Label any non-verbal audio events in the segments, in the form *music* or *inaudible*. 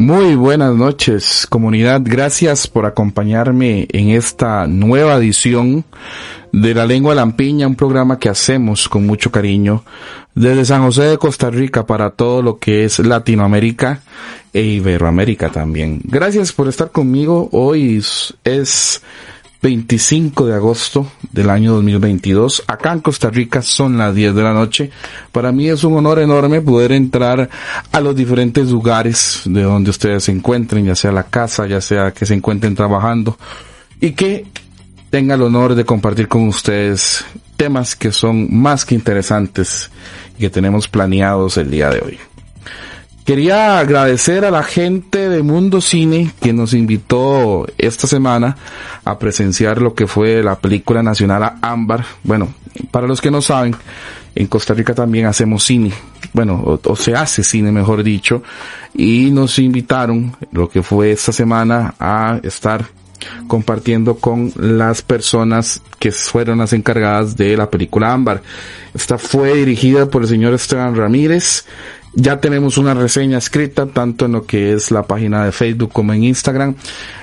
Muy buenas noches, comunidad. Gracias por acompañarme en esta nueva edición de La Lengua Lampiña, un programa que hacemos con mucho cariño desde San José de Costa Rica para todo lo que es Latinoamérica e Iberoamérica también. Gracias por estar conmigo. Hoy es 25 de agosto del año 2022. Acá en Costa Rica son las 10 de la noche. Para mí es un honor enorme poder entrar a los diferentes lugares de donde ustedes se encuentren, ya sea la casa, ya sea que se encuentren trabajando y que tenga el honor de compartir con ustedes temas que son más que interesantes y que tenemos planeados el día de hoy. Quería agradecer a la gente de Mundo Cine que nos invitó esta semana a presenciar lo que fue la película nacional Ámbar. Bueno, para los que no saben, en Costa Rica también hacemos cine. Bueno, o, se hace cine, mejor dicho. Y nos invitaron, lo que fue esta semana, a estar compartiendo con las personas que fueron las encargadas de la película Ámbar. Esta fue dirigida por el señor Esteban Ramírez ya tenemos una reseña escrita tanto en lo que es la página de Facebook como en Instagram.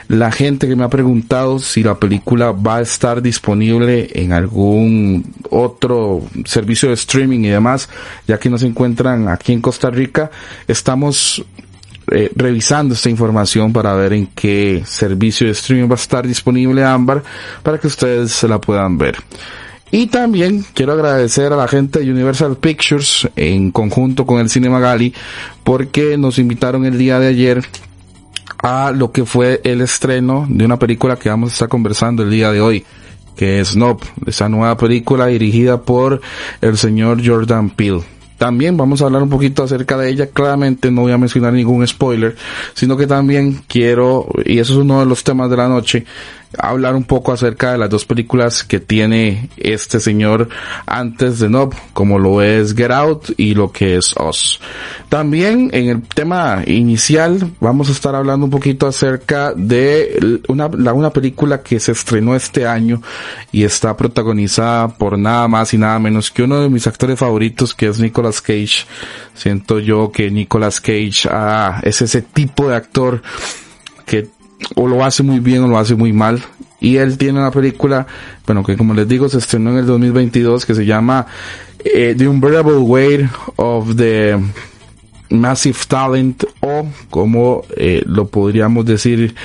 La gente que me ha preguntado si la película va a estar disponible en algún otro servicio de streaming y demás, ya que no se encuentran aquí en Costa Rica, estamos eh, revisando esta información para ver en qué servicio de streaming va a estar disponible Ámbar para que ustedes se la puedan ver. Y también quiero agradecer a la gente de Universal Pictures en conjunto con el Cinema Gali porque nos invitaron el día de ayer a lo que fue el estreno de una película que vamos a estar conversando el día de hoy, que es Snob, esa nueva película dirigida por el señor Jordan Peele. También vamos a hablar un poquito acerca de ella. Claramente no voy a mencionar ningún spoiler, sino que también quiero, y eso es uno de los temas de la noche, hablar un poco acerca de las dos películas que tiene este señor antes de Nob, como lo es Get Out y lo que es Us. También en el tema inicial vamos a estar hablando un poquito acerca de una, una película que se estrenó este año y está protagonizada por nada más y nada menos que uno de mis actores favoritos que es Nicolas Cage. Siento yo que Nicolas Cage ah, es ese tipo de actor que o lo hace muy bien o lo hace muy mal. Y él tiene una película, bueno, que como les digo, se estrenó en el 2022 que se llama eh, The Unbearable Weight of the Massive Talent o como eh, lo podríamos decir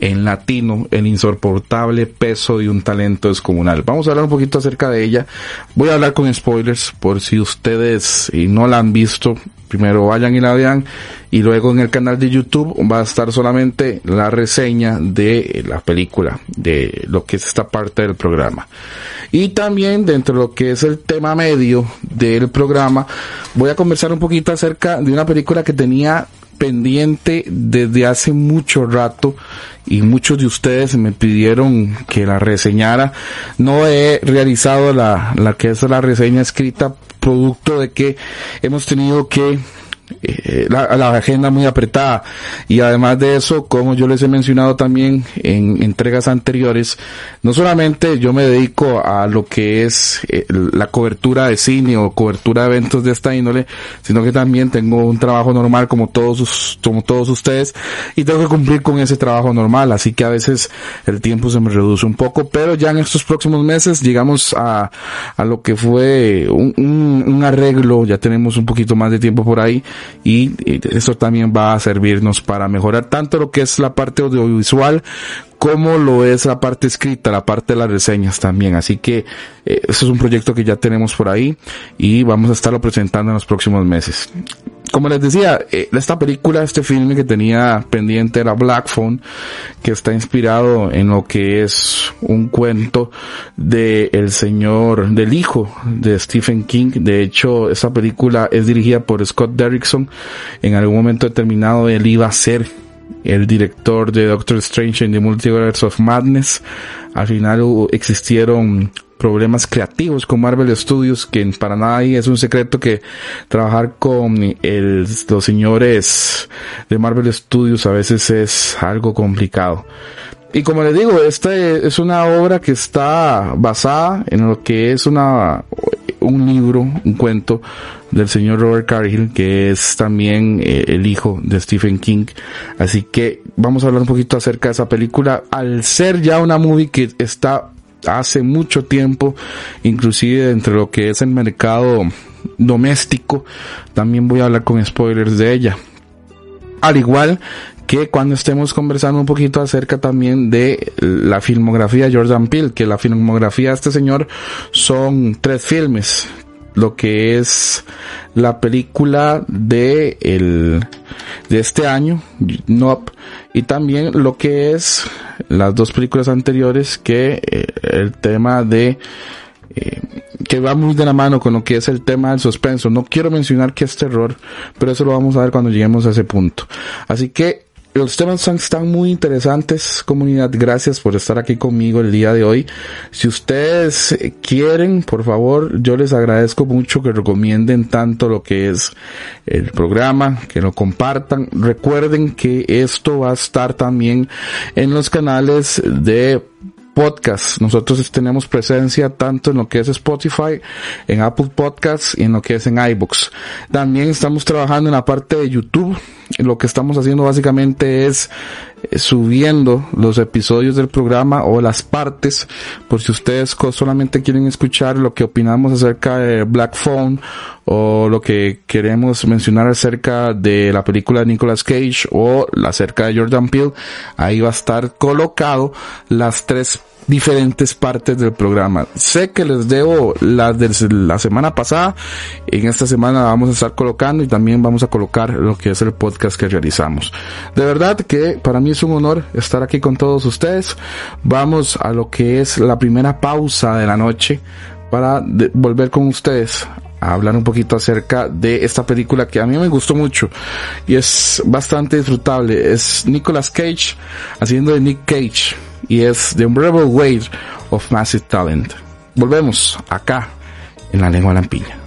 en latino, el insoportable peso de un talento descomunal. Vamos a hablar un poquito acerca de ella. Voy a hablar con spoilers por si ustedes y no la han visto, primero vayan y la vean y luego en el canal de YouTube va a estar solamente la reseña de la película, de lo que es esta parte del programa. Y también dentro de lo que es el tema medio del programa, voy a conversar un poquito acerca de una película que tenía pendiente desde hace mucho rato y muchos de ustedes me pidieron que la reseñara. No he realizado la, la que es la reseña escrita producto de que hemos tenido que eh, la, la, agenda muy apretada. Y además de eso como yo les he mencionado también en entregas anteriores no solamente yo me dedico a lo que es eh, la cobertura de cine o cobertura de eventos de esta índole sino que también tengo un trabajo normal como todos como todos ustedes y tengo que cumplir con ese trabajo normal. Así que a veces el tiempo se me reduce un poco pero ya en estos próximos meses llegamos a, a lo que fue un, arreglo. Ya tenemos un poquito más de tiempo por ahí y eso también va a servirnos para mejorar tanto lo que es la parte audiovisual como lo es la parte escrita, la parte de las reseñas también. Así que eh, eso es un proyecto que ya tenemos por ahí y vamos a estarlo presentando en los próximos meses. Como les decía, eh, esta película, este filme que tenía pendiente era Black Phone, que está inspirado en lo que es un cuento de el señor, del hijo de Stephen King. De hecho, esta película es dirigida por Scott Derrickson. En algún momento determinado él iba a ser el director de Doctor Strange in the Multiverse of Madness. Al final existieron problemas creativos con Marvel Studios, que para nadie es un secreto que trabajar con los señores de Marvel Studios a veces es algo complicado. Y como les digo, esta es una obra que está basada en lo que es una, un libro, un cuento del señor Robert Cargill, que es también eh, el hijo de Stephen King. Así que vamos a hablar un poquito acerca de esa película. Al ser ya una movie que está hace mucho tiempo, inclusive entre lo que es el mercado doméstico, también voy a hablar con spoilers de ella. Al igual que cuando estemos conversando un poquito acerca también de la filmografía de Jordan Peele, que la filmografía de este señor son tres filmes, lo que es la película de el de este año Nope y también lo que es las dos películas anteriores que eh, el tema de eh, que va muy de la mano con lo que es el tema del suspenso. No quiero mencionar que es terror, pero eso lo vamos a ver cuando lleguemos a ese punto. Así que los temas están muy interesantes, comunidad. Gracias por estar aquí conmigo el día de hoy. Si ustedes quieren, por favor, yo les agradezco mucho que recomienden tanto lo que es el programa, que lo compartan. Recuerden que esto va a estar también en los canales de podcast. Nosotros tenemos presencia tanto en lo que es Spotify, en Apple Podcasts y en lo que es en iBooks. También estamos trabajando en la parte de YouTube. Lo que estamos haciendo básicamente es eh, subiendo los episodios del programa o las partes por si ustedes solamente quieren escuchar lo que opinamos acerca de Black Phone o lo que queremos mencionar acerca de la película de Nicolas Cage o acerca de Jordan Peele ahí va a estar colocado las tres diferentes partes del programa. Sé que les debo las de la semana pasada. En esta semana vamos a estar colocando y también vamos a colocar lo que es el podcast que realizamos. De verdad que para mí es un honor estar aquí con todos ustedes. Vamos a lo que es la primera pausa de la noche para volver con ustedes a hablar un poquito acerca de esta película que a mí me gustó mucho y es bastante disfrutable. Es Nicolas Cage haciendo de Nick Cage y es The Unbreakable Weight of Massive Talent. Volvemos acá en la lengua lampiña.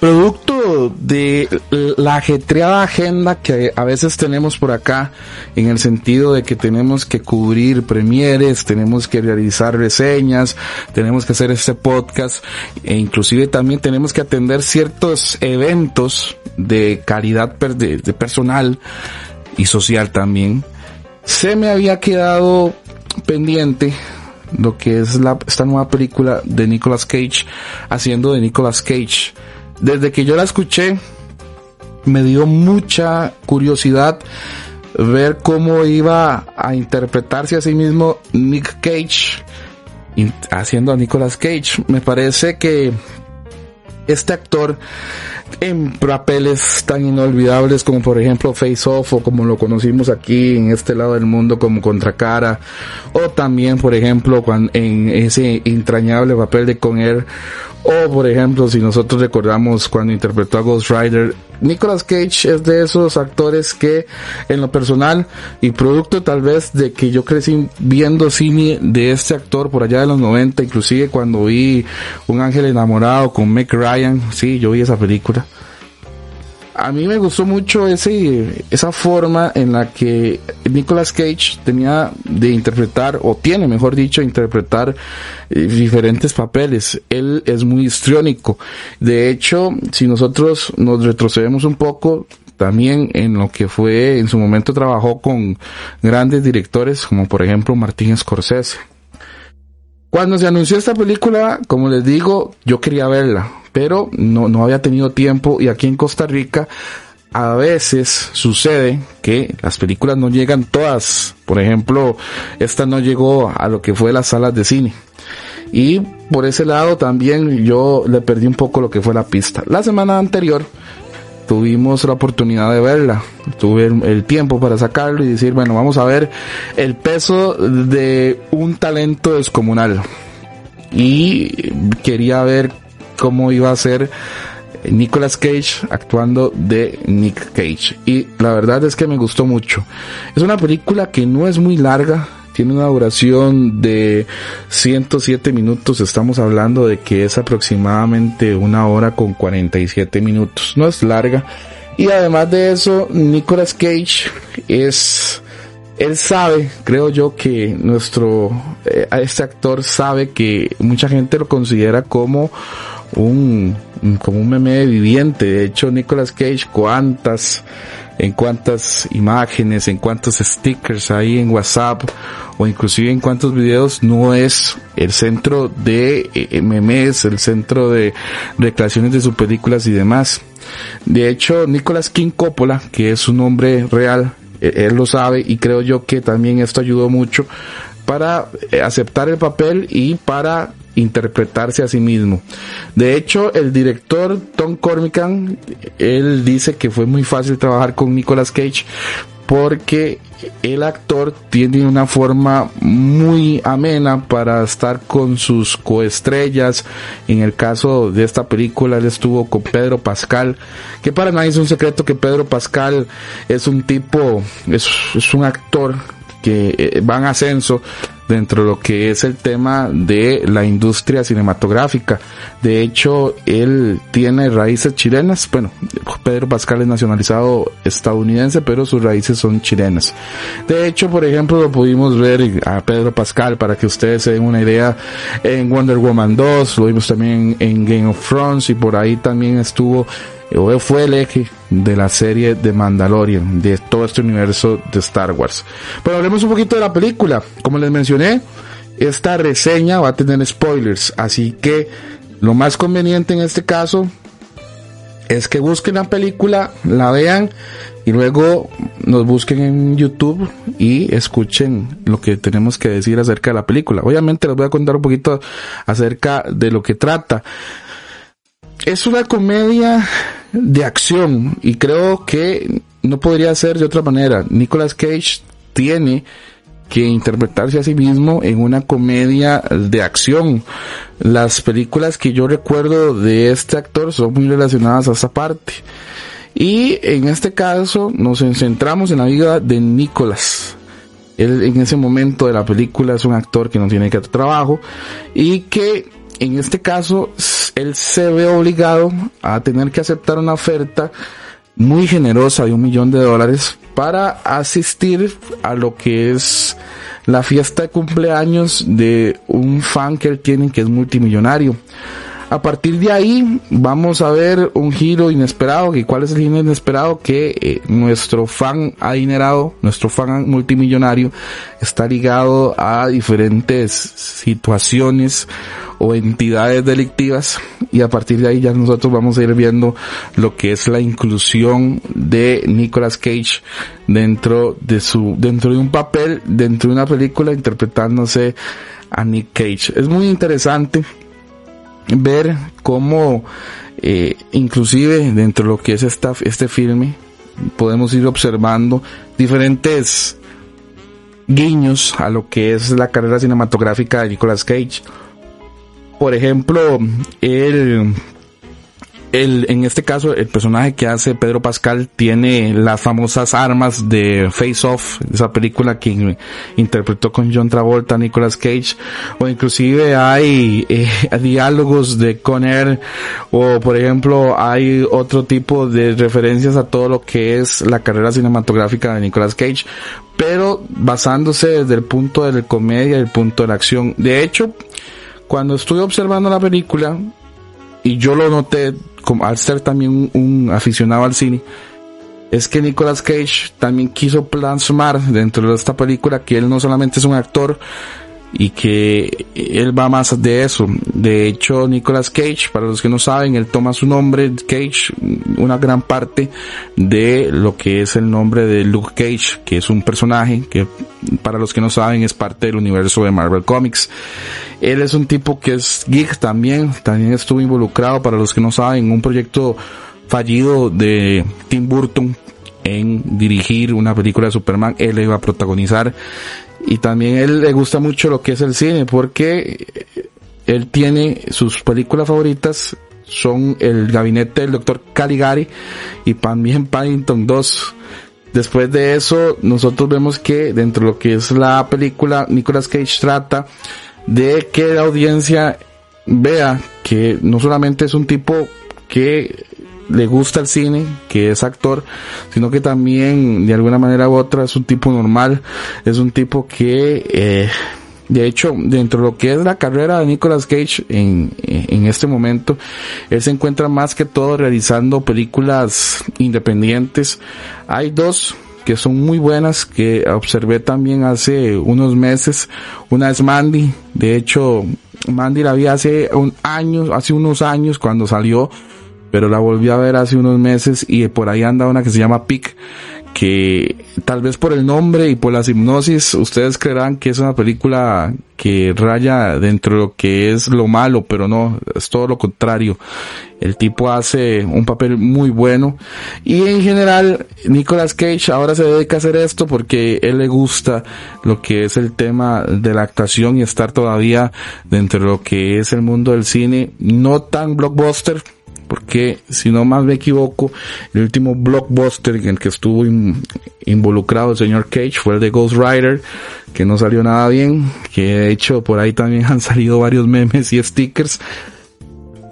Producto de la ajetreada agenda que a veces tenemos por acá, en el sentido de que tenemos que cubrir premieres, tenemos que realizar reseñas, tenemos que hacer este podcast, e inclusive también tenemos que atender ciertos eventos de caridad de, personal y social también. Se me había quedado pendiente lo que es la, esta nueva película de Nicolas Cage, haciendo de Nicolas Cage desde que yo la escuché, me dio mucha curiosidad ver cómo iba a interpretarse a sí mismo Nick Cage haciendo a Nicolas Cage. Me parece que este actor en papeles tan inolvidables como por ejemplo Face Off o como lo conocimos aquí en este lado del mundo como Contracara o también por ejemplo en ese entrañable papel de Con Air o por ejemplo, si nosotros recordamos cuando interpretó a Ghost Rider, Nicolas Cage es de esos actores que en lo personal y producto tal vez de que yo crecí viendo cine de este actor por allá de los 90, inclusive cuando vi Un ángel enamorado con Meg Ryan, sí, yo vi esa película a mí me gustó mucho ese, esa forma en la que Nicolas Cage tenía de interpretar, o tiene, mejor dicho, interpretar eh, diferentes papeles. Él es muy histriónico. De hecho, si nosotros nos retrocedemos un poco, también en lo que fue, en su momento trabajó con grandes directores, como por ejemplo Martín Scorsese. Cuando se anunció esta película, como les digo, yo quería verla pero no, no había tenido tiempo y aquí en Costa Rica a veces sucede que las películas no llegan todas. Por ejemplo, esta no llegó a lo que fue las salas de cine. Y por ese lado también yo le perdí un poco lo que fue la pista. La semana anterior tuvimos la oportunidad de verla. Tuve el, tiempo para sacarlo y decir, bueno, vamos a ver el peso de un talento descomunal. Y quería ver cómo iba a ser Nicolas Cage actuando de Nick Cage. Y la verdad es que me gustó mucho. Es una película que no es muy larga, tiene una duración de 107 minutos. Estamos hablando de que es aproximadamente una hora con 47 minutos. No es larga. Y además de eso, Nicolas Cage es él sabe, creo yo, que nuestro, eh, este actor sabe que mucha gente lo considera como un, como un meme viviente. De hecho, Nicolas Cage, cuántas, en cuántas imágenes, en cuántos stickers hay en WhatsApp o inclusive en cuántos videos no es el centro de eh, memes, el centro de recreaciones de sus películas y demás. De hecho, Nicolas King Coppola, que es un nombre real, eh, él lo sabe y creo yo que también esto ayudó mucho para eh, aceptar el papel y para interpretarse a sí mismo. De hecho, el director Tom Cormican, él dice que fue muy fácil trabajar con Nicolas Cage porque el actor tiene una forma muy amena para estar con sus coestrellas. En el caso de esta película, él estuvo con Pedro Pascal, que para nadie es un secreto que Pedro Pascal es un tipo, es, es un actor que eh, va en ascenso dentro de lo que es el tema de la industria cinematográfica. De hecho, él tiene raíces chilenas. Bueno, Pedro Pascal es nacionalizado estadounidense, pero sus raíces son chilenas. De hecho, por ejemplo, lo pudimos ver a Pedro Pascal para que ustedes se den una idea en Wonder Woman 2, lo vimos también en Game of Thrones y por ahí también estuvo o fue el eje de la serie de Mandalorian, de todo este universo de Star Wars. Pero hablemos un poquito de la película. Como les mencioné, esta reseña va a tener spoilers, así que lo más conveniente en este caso es que busquen la película, la vean y luego nos busquen en YouTube y escuchen lo que tenemos que decir acerca de la película. Obviamente les voy a contar un poquito acerca de lo que trata. Es una comedia de acción y creo que no podría ser de otra manera. Nicolas Cage tiene que interpretarse a sí mismo en una comedia de acción. Las películas que yo recuerdo de este actor son muy relacionadas a esta parte. Y en este caso nos centramos en la vida de Nicolas. Él en ese momento de la película es un actor que no tiene que hacer trabajo y que en este caso, él se ve obligado a tener que aceptar una oferta muy generosa de un millón de dólares para asistir a lo que es la fiesta de cumpleaños de un fan que él tiene que es multimillonario. A partir de ahí vamos a ver un giro inesperado. ¿Y cuál es el giro inesperado? Que eh, nuestro fan adinerado, nuestro fan multimillonario, está ligado a diferentes situaciones o entidades delictivas y a partir de ahí ya nosotros vamos a ir viendo lo que es la inclusión de Nicolas Cage dentro de su dentro de un papel dentro de una película interpretándose a Nick Cage es muy interesante ver cómo eh, inclusive dentro de lo que es esta, este filme podemos ir observando diferentes guiños a lo que es la carrera cinematográfica de Nicolas Cage. Por ejemplo, él en este caso, el personaje que hace Pedro Pascal tiene las famosas armas de Face Off, esa película que interpretó con John Travolta, Nicolas Cage, o inclusive hay eh, *laughs* diálogos de Conner, o por ejemplo hay otro tipo de referencias a todo lo que es la carrera cinematográfica de Nicolas Cage, pero basándose desde el punto de la comedia y el punto de la acción. De hecho, cuando estuve observando la película, y yo lo noté como al ser también un, aficionado al cine, es que Nicolas Cage también quiso plasmar dentro de esta película que él no solamente es un actor, y que él va más de eso. De hecho, Nicolas Cage, para los que no saben, él toma su nombre, Cage, una gran parte de lo que es el nombre de Luke Cage, que es un personaje que, para los que no saben, es parte del universo de Marvel Comics. Él es un tipo que es geek también, también estuvo involucrado, para los que no saben, en un proyecto fallido de Tim Burton en dirigir una película de Superman, él iba a protagonizar y también él le gusta mucho lo que es el cine porque él tiene sus películas favoritas son el gabinete del doctor Caligari y también Paddington 2. Después de eso, nosotros vemos que dentro de lo que es la película, Nicolas Cage trata de que la audiencia vea que no solamente es un tipo que le gusta el cine, que es actor, sino que también de alguna manera u otra es un tipo normal, es un tipo que eh, de hecho, dentro de lo que es la carrera de Nicolas Cage en, en este momento, él se encuentra más que todo realizando películas independientes. Hay dos que son muy buenas que observé también hace unos meses. Una es Mandy. De hecho, Mandy la vi hace un año, hace unos años cuando salió, pero la volví a ver hace unos meses y por ahí anda una que se llama Pick que tal vez por el nombre y por las hipnosis ustedes creerán que es una película que raya dentro de lo que es lo malo, pero no, es todo lo contrario. El tipo hace un papel muy bueno y en general Nicolas Cage ahora se dedica a hacer esto porque él le gusta lo que es el tema de la actuación y estar todavía dentro de lo que es el mundo del cine, no tan blockbuster, porque si no más me equivoco, el último blockbuster en el que estuvo involucrado el señor Cage fue el de Ghost Rider, que no salió nada bien, que de hecho por ahí también *laughs* han salido varios memes y stickers.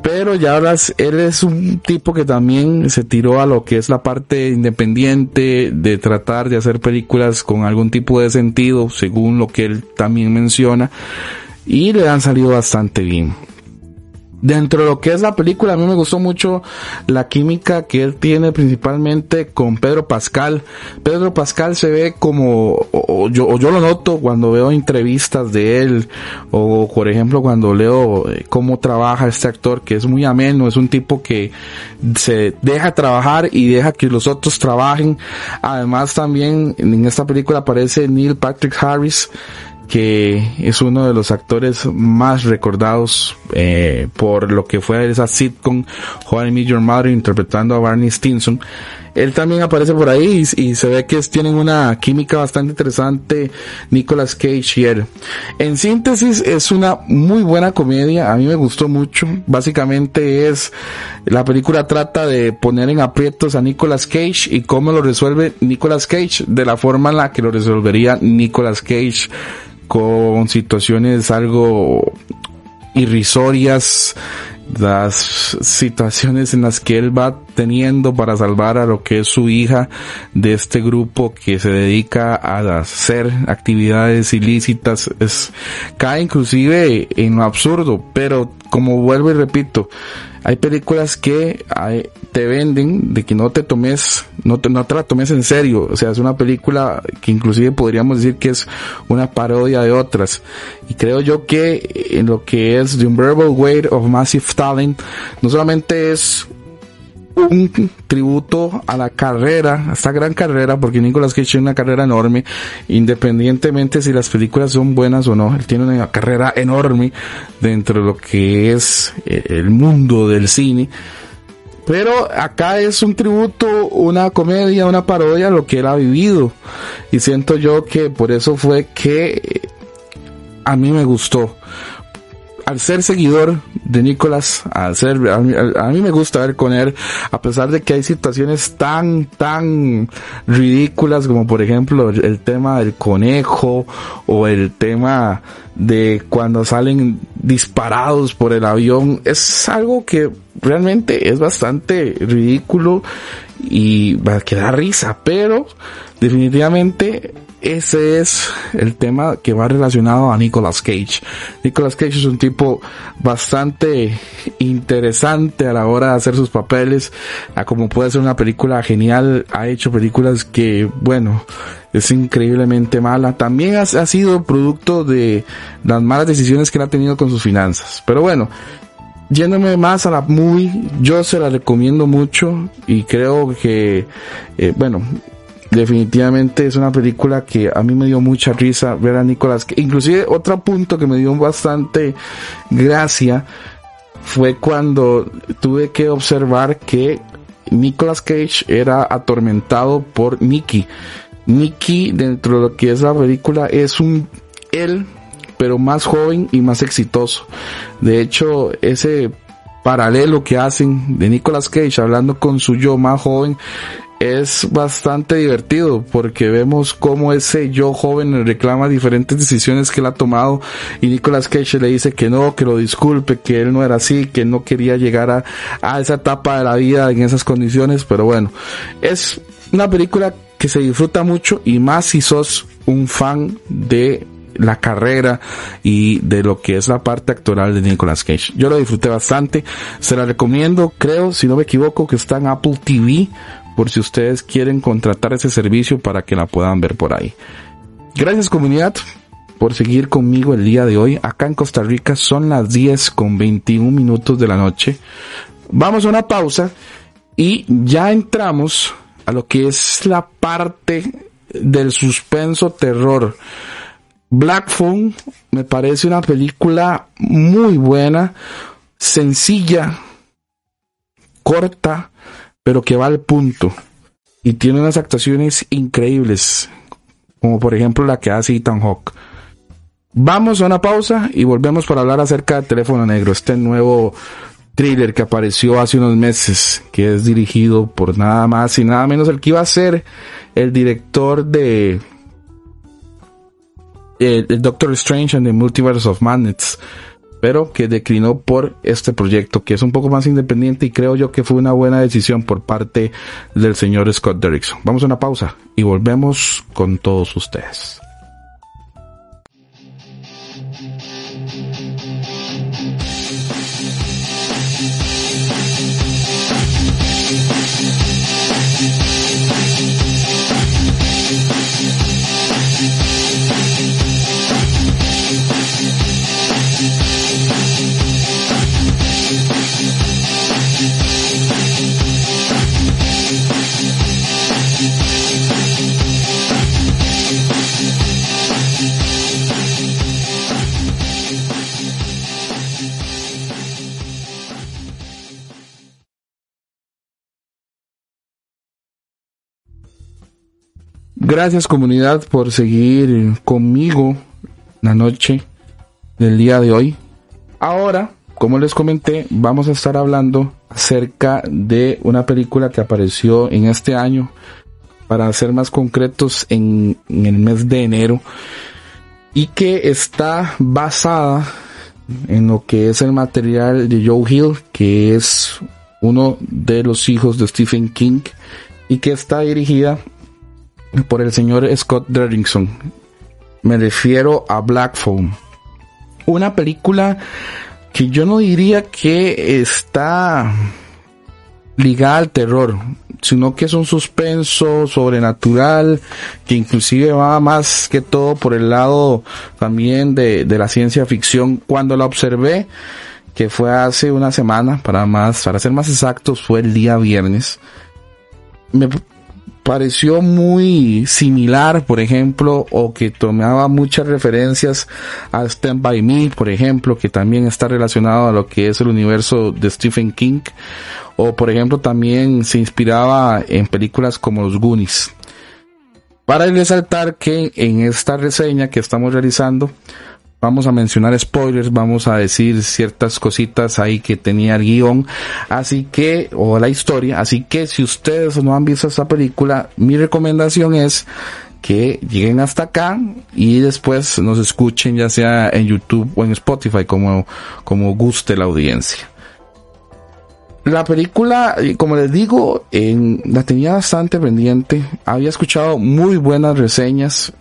Pero ya ahora él es un tipo que también se tiró a lo que es la parte independiente de tratar de hacer películas con algún tipo de sentido, según lo que él también menciona, y le han salido bastante bien. Dentro de lo que es la película, a mí me gustó mucho la química que él tiene principalmente con Pedro Pascal. Pedro Pascal se ve como, o yo, yo lo noto cuando veo entrevistas de él, o por ejemplo cuando leo eh, cómo trabaja este actor, que es muy ameno, es un tipo que se deja trabajar y deja que los otros trabajen. Además también en esta película aparece Neil Patrick Harris, que es uno de los actores más recordados eh, por lo que fue esa sitcom How I Met Your Mother interpretando a Barney Stinson. Él también aparece por ahí y, se ve que tienen una química bastante interesante Nicolas Cage y él. En síntesis es una muy buena comedia, a mí me gustó mucho. Básicamente es, la película trata de poner en aprietos a Nicolas Cage y cómo lo resuelve Nicolas Cage de la forma en la que lo resolvería Nicolas Cage con situaciones algo irrisorias, las situaciones en las que él va teniendo para salvar a lo que es su hija de este grupo que se dedica a hacer actividades ilícitas es cae inclusive en lo absurdo pero como vuelvo y repito hay películas que te venden de que no te tomes, no te, no te la tomes en serio. O sea, es una película que inclusive podríamos decir que es una parodia de otras. Y creo yo que en lo que es The Unbearable Weight of Massive Talent, no solamente es un tributo a la carrera, a esta gran carrera, porque Nicolas Cage tiene una carrera enorme, independientemente si las películas son buenas o no, él tiene una carrera enorme dentro de lo que es eh, el mundo del cine. Pero acá es un tributo, una comedia, una parodia a lo que él ha vivido. Y siento yo que por eso fue que a mí me gustó al ser seguidor de Nicolás, al ser, a mí, me gusta ver con él, a pesar de que hay situaciones tan, tan ridículas como por ejemplo el, tema del conejo o el tema de cuando salen disparados por el avión, es algo que realmente es bastante ridículo y va a quedar risa, pero definitivamente ese es el tema que va relacionado a Nicolas Cage. Nicolas Cage es un tipo bastante interesante a la hora de hacer sus papeles, a como puede ser una película genial, ha hecho películas que, bueno, es increíblemente mala. También ha, ha sido producto de las malas decisiones que él ha tenido con sus finanzas. Pero bueno, yéndome más a la movie, yo se la recomiendo mucho y creo que, eh, bueno, definitivamente es una película que a mí me dio mucha risa ver a Nicolas inclusive otro punto que me dio bastante gracia fue cuando tuve que observar que Nicolas Cage era atormentado por Nicky. Nicky dentro de lo que es la película es un él pero más joven y más exitoso. De hecho ese paralelo que hacen de Nicolas Cage hablando con su yo más joven es bastante divertido porque vemos cómo ese yo joven reclama diferentes decisiones que él ha tomado y Nicolas Cage le dice que no, que lo disculpe, que él no era así, que no quería llegar a, a esa etapa de la vida en esas condiciones, pero bueno, es una película que se disfruta mucho y más si sos un fan de la carrera y de lo que es la parte actoral de Nicolas Cage. Yo lo disfruté bastante, se la recomiendo, creo, si no me equivoco, que está en Apple TV por si ustedes quieren contratar ese servicio para que la puedan ver por ahí. Gracias comunidad por seguir conmigo el día de hoy. Acá en Costa Rica son las 10 con 21 minutos de la noche. Vamos a una pausa y ya entramos a lo que es la parte del suspenso terror. Black Phone me parece una película muy buena, sencilla, corta, pero que va al punto. Y tiene unas actuaciones increíbles, como por ejemplo la que hace Ethan Hawke. Vamos a una pausa y volvemos para hablar acerca de Teléfono Negro, este nuevo thriller que apareció hace unos meses, que es dirigido por nada más y nada menos el que iba a ser el director de el, Doctor Strange and the Multiverse of Madness, pero que declinó por este proyecto, que es un poco más independiente y creo yo que fue una buena decisión por parte del señor Scott Derrickson. Vamos a una pausa y volvemos con todos ustedes. Gracias comunidad por seguir conmigo la noche del día de hoy. Ahora, como les comenté, vamos a estar hablando acerca de una película que apareció en este año, para ser más concretos en, en el mes de enero, y que está basada en lo que es el material de Joe Hill, que es uno de los hijos de Stephen King, y que está dirigida por el señor Scott Derrickson. Me refiero a Black Phone. Una película que yo no diría que está ligada al terror, sino que es un suspenso sobrenatural, que inclusive va más que todo por el lado también de, de la ciencia ficción. Cuando la observé, que fue hace una semana, para más, para ser más exactos, fue el día viernes, me pareció muy similar, por ejemplo, o que tomaba muchas referencias a Stand By Me, por ejemplo, que también está relacionado a lo que es el universo de Stephen King, o por ejemplo también se inspiraba en películas como Los Goonies. Para resaltar que en esta reseña que estamos realizando, vamos a mencionar spoilers, vamos a decir ciertas cositas ahí que tenía el guion, así que, o la historia, así que si ustedes no han visto esta película, mi recomendación es que lleguen hasta acá y después nos escuchen ya sea en YouTube o en Spotify como, como guste la audiencia. La película, como les digo, en, la tenía bastante pendiente. Había escuchado muy buenas reseñas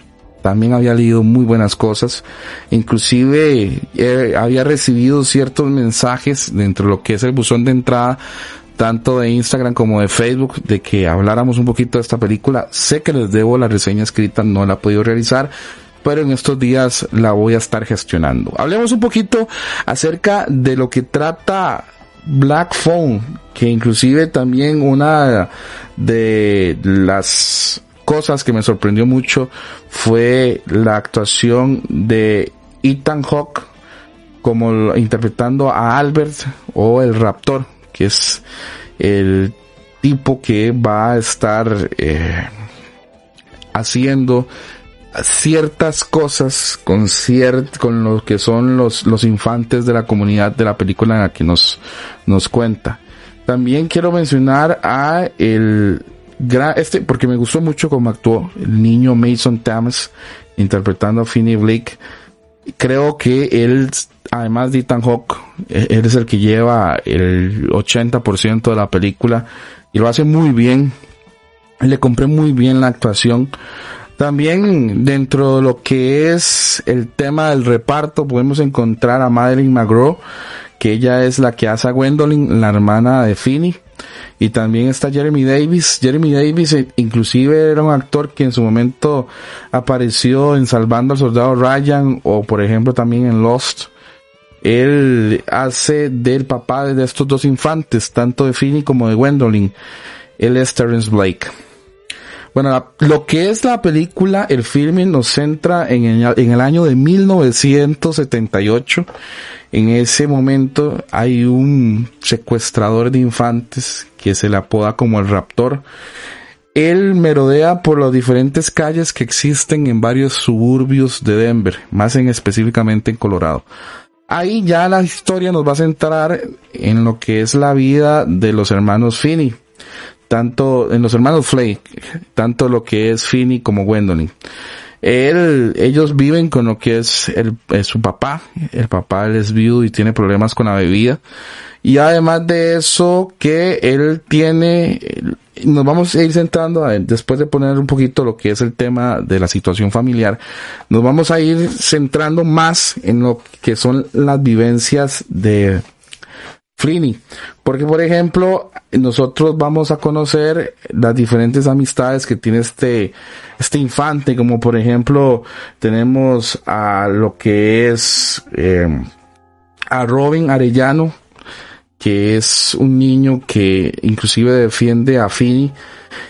también había leído muy buenas cosas, inclusive eh, había recibido ciertos mensajes dentro de lo que es el buzón de entrada, tanto de Instagram como de Facebook, de que habláramos un poquito de esta película. Sé que les debo la reseña escrita, no la he podido realizar, pero en estos días la voy a estar gestionando. Hablemos un poquito acerca de lo que trata Black Phone, que inclusive también una de las cosas que me sorprendió mucho fue la actuación de Ethan Hawke como interpretando a Albert o el Raptor, que es el tipo que va a estar eh, haciendo ciertas cosas con ciert, con lo que son los, los infantes de la comunidad de la película en la que nos, nos cuenta. También quiero mencionar a el este, porque me gustó mucho cómo actuó el niño Mason Thames interpretando a Finney Blake. Creo que él, además de Ethan Hawke, e, él es el que lleva el 80% de la película y lo hace muy bien. Le compré muy bien la actuación. También dentro de lo que es el tema del reparto podemos encontrar a Madeline McGraw, que ella es la que hace a Gwendolyn, la hermana de Finney. Y también está Jeremy Davis. Jeremy Davis eh, inclusive era un actor que en su momento apareció en Salvando al Soldado Ryan o por ejemplo también en Lost. Él hace del papá de estos dos infantes, tanto de Finney como de Gwendolyn. Él es Terence Blake. Bueno, lo que es la película, el filming nos centra en el, en el año de 1978. En ese momento hay un secuestrador de infantes que se le apoda como el raptor. Él merodea por las diferentes calles que existen en varios suburbios de Denver, más en específicamente en Colorado. Ahí ya la historia nos va a centrar en lo que es la vida de los hermanos Finney tanto en los hermanos Flake, tanto lo que es Finney como Gwendolyn. Él, ellos viven con lo que es, el, su papá. El papá es viudo y tiene problemas con la bebida. Y además de eso, que él tiene, nos vamos a ir centrando, después de poner un poquito lo que es el tema de la situación familiar, nos vamos a ir centrando más en lo que son las vivencias de, Frini. Porque, por ejemplo, nosotros vamos a conocer las diferentes amistades que tiene este, este infante, como por ejemplo, tenemos a lo que es, eh, a Robin Arellano, que es un niño que inclusive defiende a Fini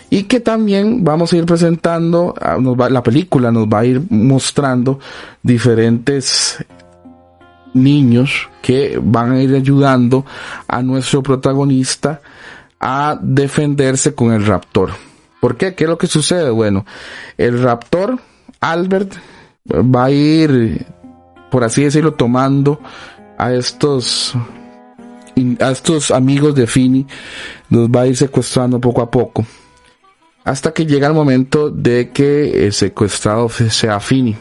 y que también vamos a ir presentando, nos va, la película nos va a ir mostrando diferentes niños que van a ir ayudando a nuestro protagonista a defenderse con el raptor. ¿Por qué? ¿Qué es lo que sucede? Bueno, el raptor, Albert, va a ir, por así decirlo, tomando a estos a estos amigos de Fini, los va a ir secuestrando poco a poco. Hasta que llega el momento de que el secuestrado sea Fini.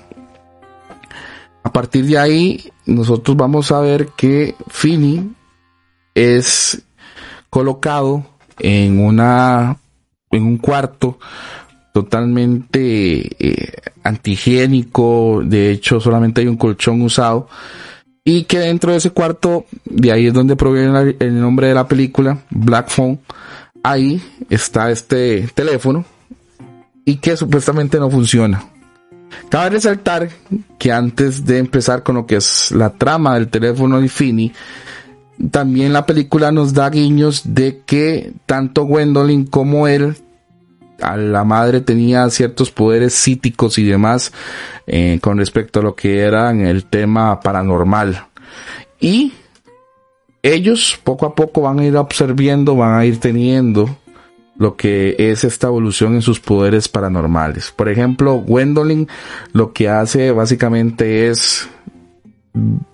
A partir de ahí, nosotros vamos a ver que Fini es colocado en una en un cuarto totalmente eh, antihigiénico, de hecho solamente hay un colchón usado y que dentro de ese cuarto, de ahí es donde proviene el nombre de la película, Black Phone, ahí está este teléfono y que supuestamente no funciona. Cabe resaltar que antes de empezar con lo que es la trama del teléfono de Fini, también la película nos da guiños de que tanto Gwendolyn como él, a la madre tenía ciertos poderes psíquicos y demás eh, con respecto a lo que era el tema paranormal. Y ellos poco a poco van a ir observando, van a ir teniendo lo que es esta evolución en sus poderes paranormales. Por ejemplo, Gwendolyn lo que hace básicamente es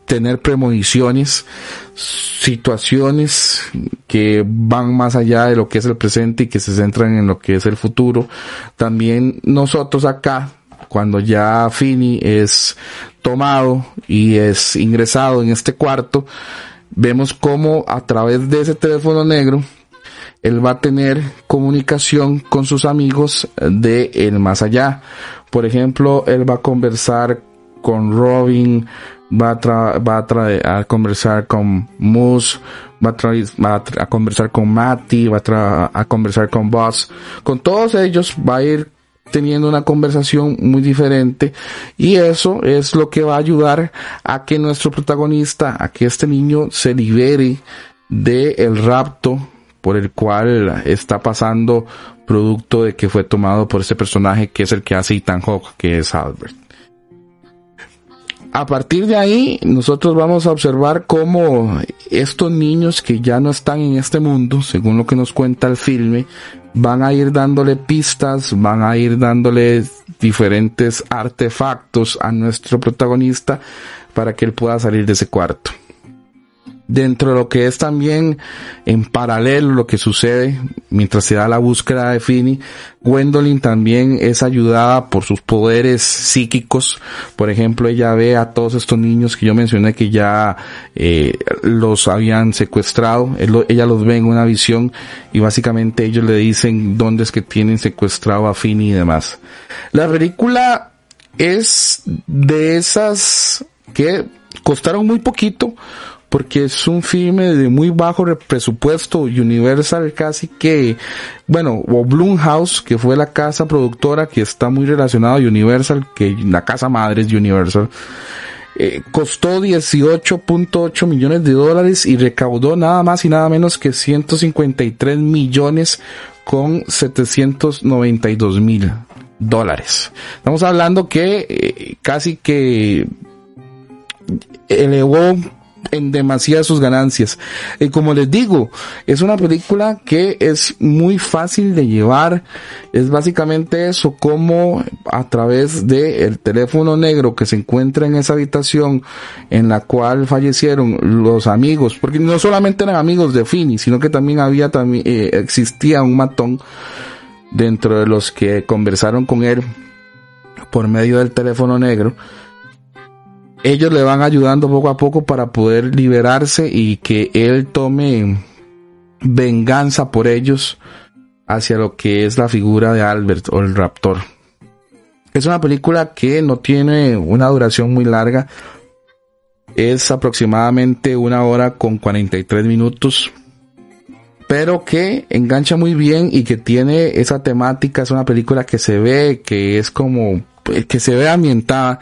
tener premoniciones, situaciones que van más allá de lo que es el presente y que se centran en lo que es el futuro. También nosotros acá, cuando ya Fini es tomado y es ingresado en este cuarto, vemos cómo a través de ese teléfono negro él va a tener comunicación con sus amigos de el más allá. Por ejemplo, él va a conversar con Robin, va a, va a, conversar con Moose, va a, a, conversar con Matty, va a, a conversar con Boss. Con todos ellos va a ir teniendo una conversación muy diferente y eso es lo que va a ayudar a que nuestro protagonista, a que este niño se libere del el rapto por el cual está pasando producto de que fue tomado por ese personaje que es el que hace Ethan Hawke, que es Albert. a partir de ahí, nosotros vamos a observar cómo estos niños que ya no están en este mundo, según lo que nos cuenta el filme, van a ir dándole pistas, van a ir dándole diferentes artefactos a nuestro protagonista para que él pueda salir de ese cuarto dentro de lo que es también en paralelo lo que sucede mientras se da la búsqueda de Fini, Gwendolyn también es ayudada por sus poderes psíquicos. Por ejemplo, ella ve a todos estos niños que yo mencioné que ya eh, los habían secuestrado. ella los ve en una visión y básicamente ellos le dicen dónde es que tienen secuestrado a Fini y demás. La película es de esas que costaron muy poquito porque es un filme de muy bajo presupuesto, Universal casi que, bueno, o Blumhouse, que fue la casa productora que está muy relacionada a Universal, que la casa madre es Universal, eh, costó 18.8 millones de dólares y recaudó nada más y nada menos que 153 millones con 792 mil dólares. Estamos hablando que eh, casi que elevó en demasiadas sus ganancias. Y como les digo, es una película que es muy fácil de llevar. Es básicamente eso, como a través del el teléfono negro que se encuentra en esa habitación en la cual fallecieron los amigos, porque no solamente eran amigos de Fini, sino que también había también eh, existía un matón dentro de los que conversaron con él por medio del teléfono negro ellos le van ayudando poco a poco para poder liberarse y que él tome venganza por ellos hacia lo que es la figura de Albert o el raptor. Es una película que no tiene una duración muy larga. Es aproximadamente una hora con 43 minutos. Pero que engancha muy bien y que tiene esa temática. Es una película que se ve, que es como, que se ve ambientada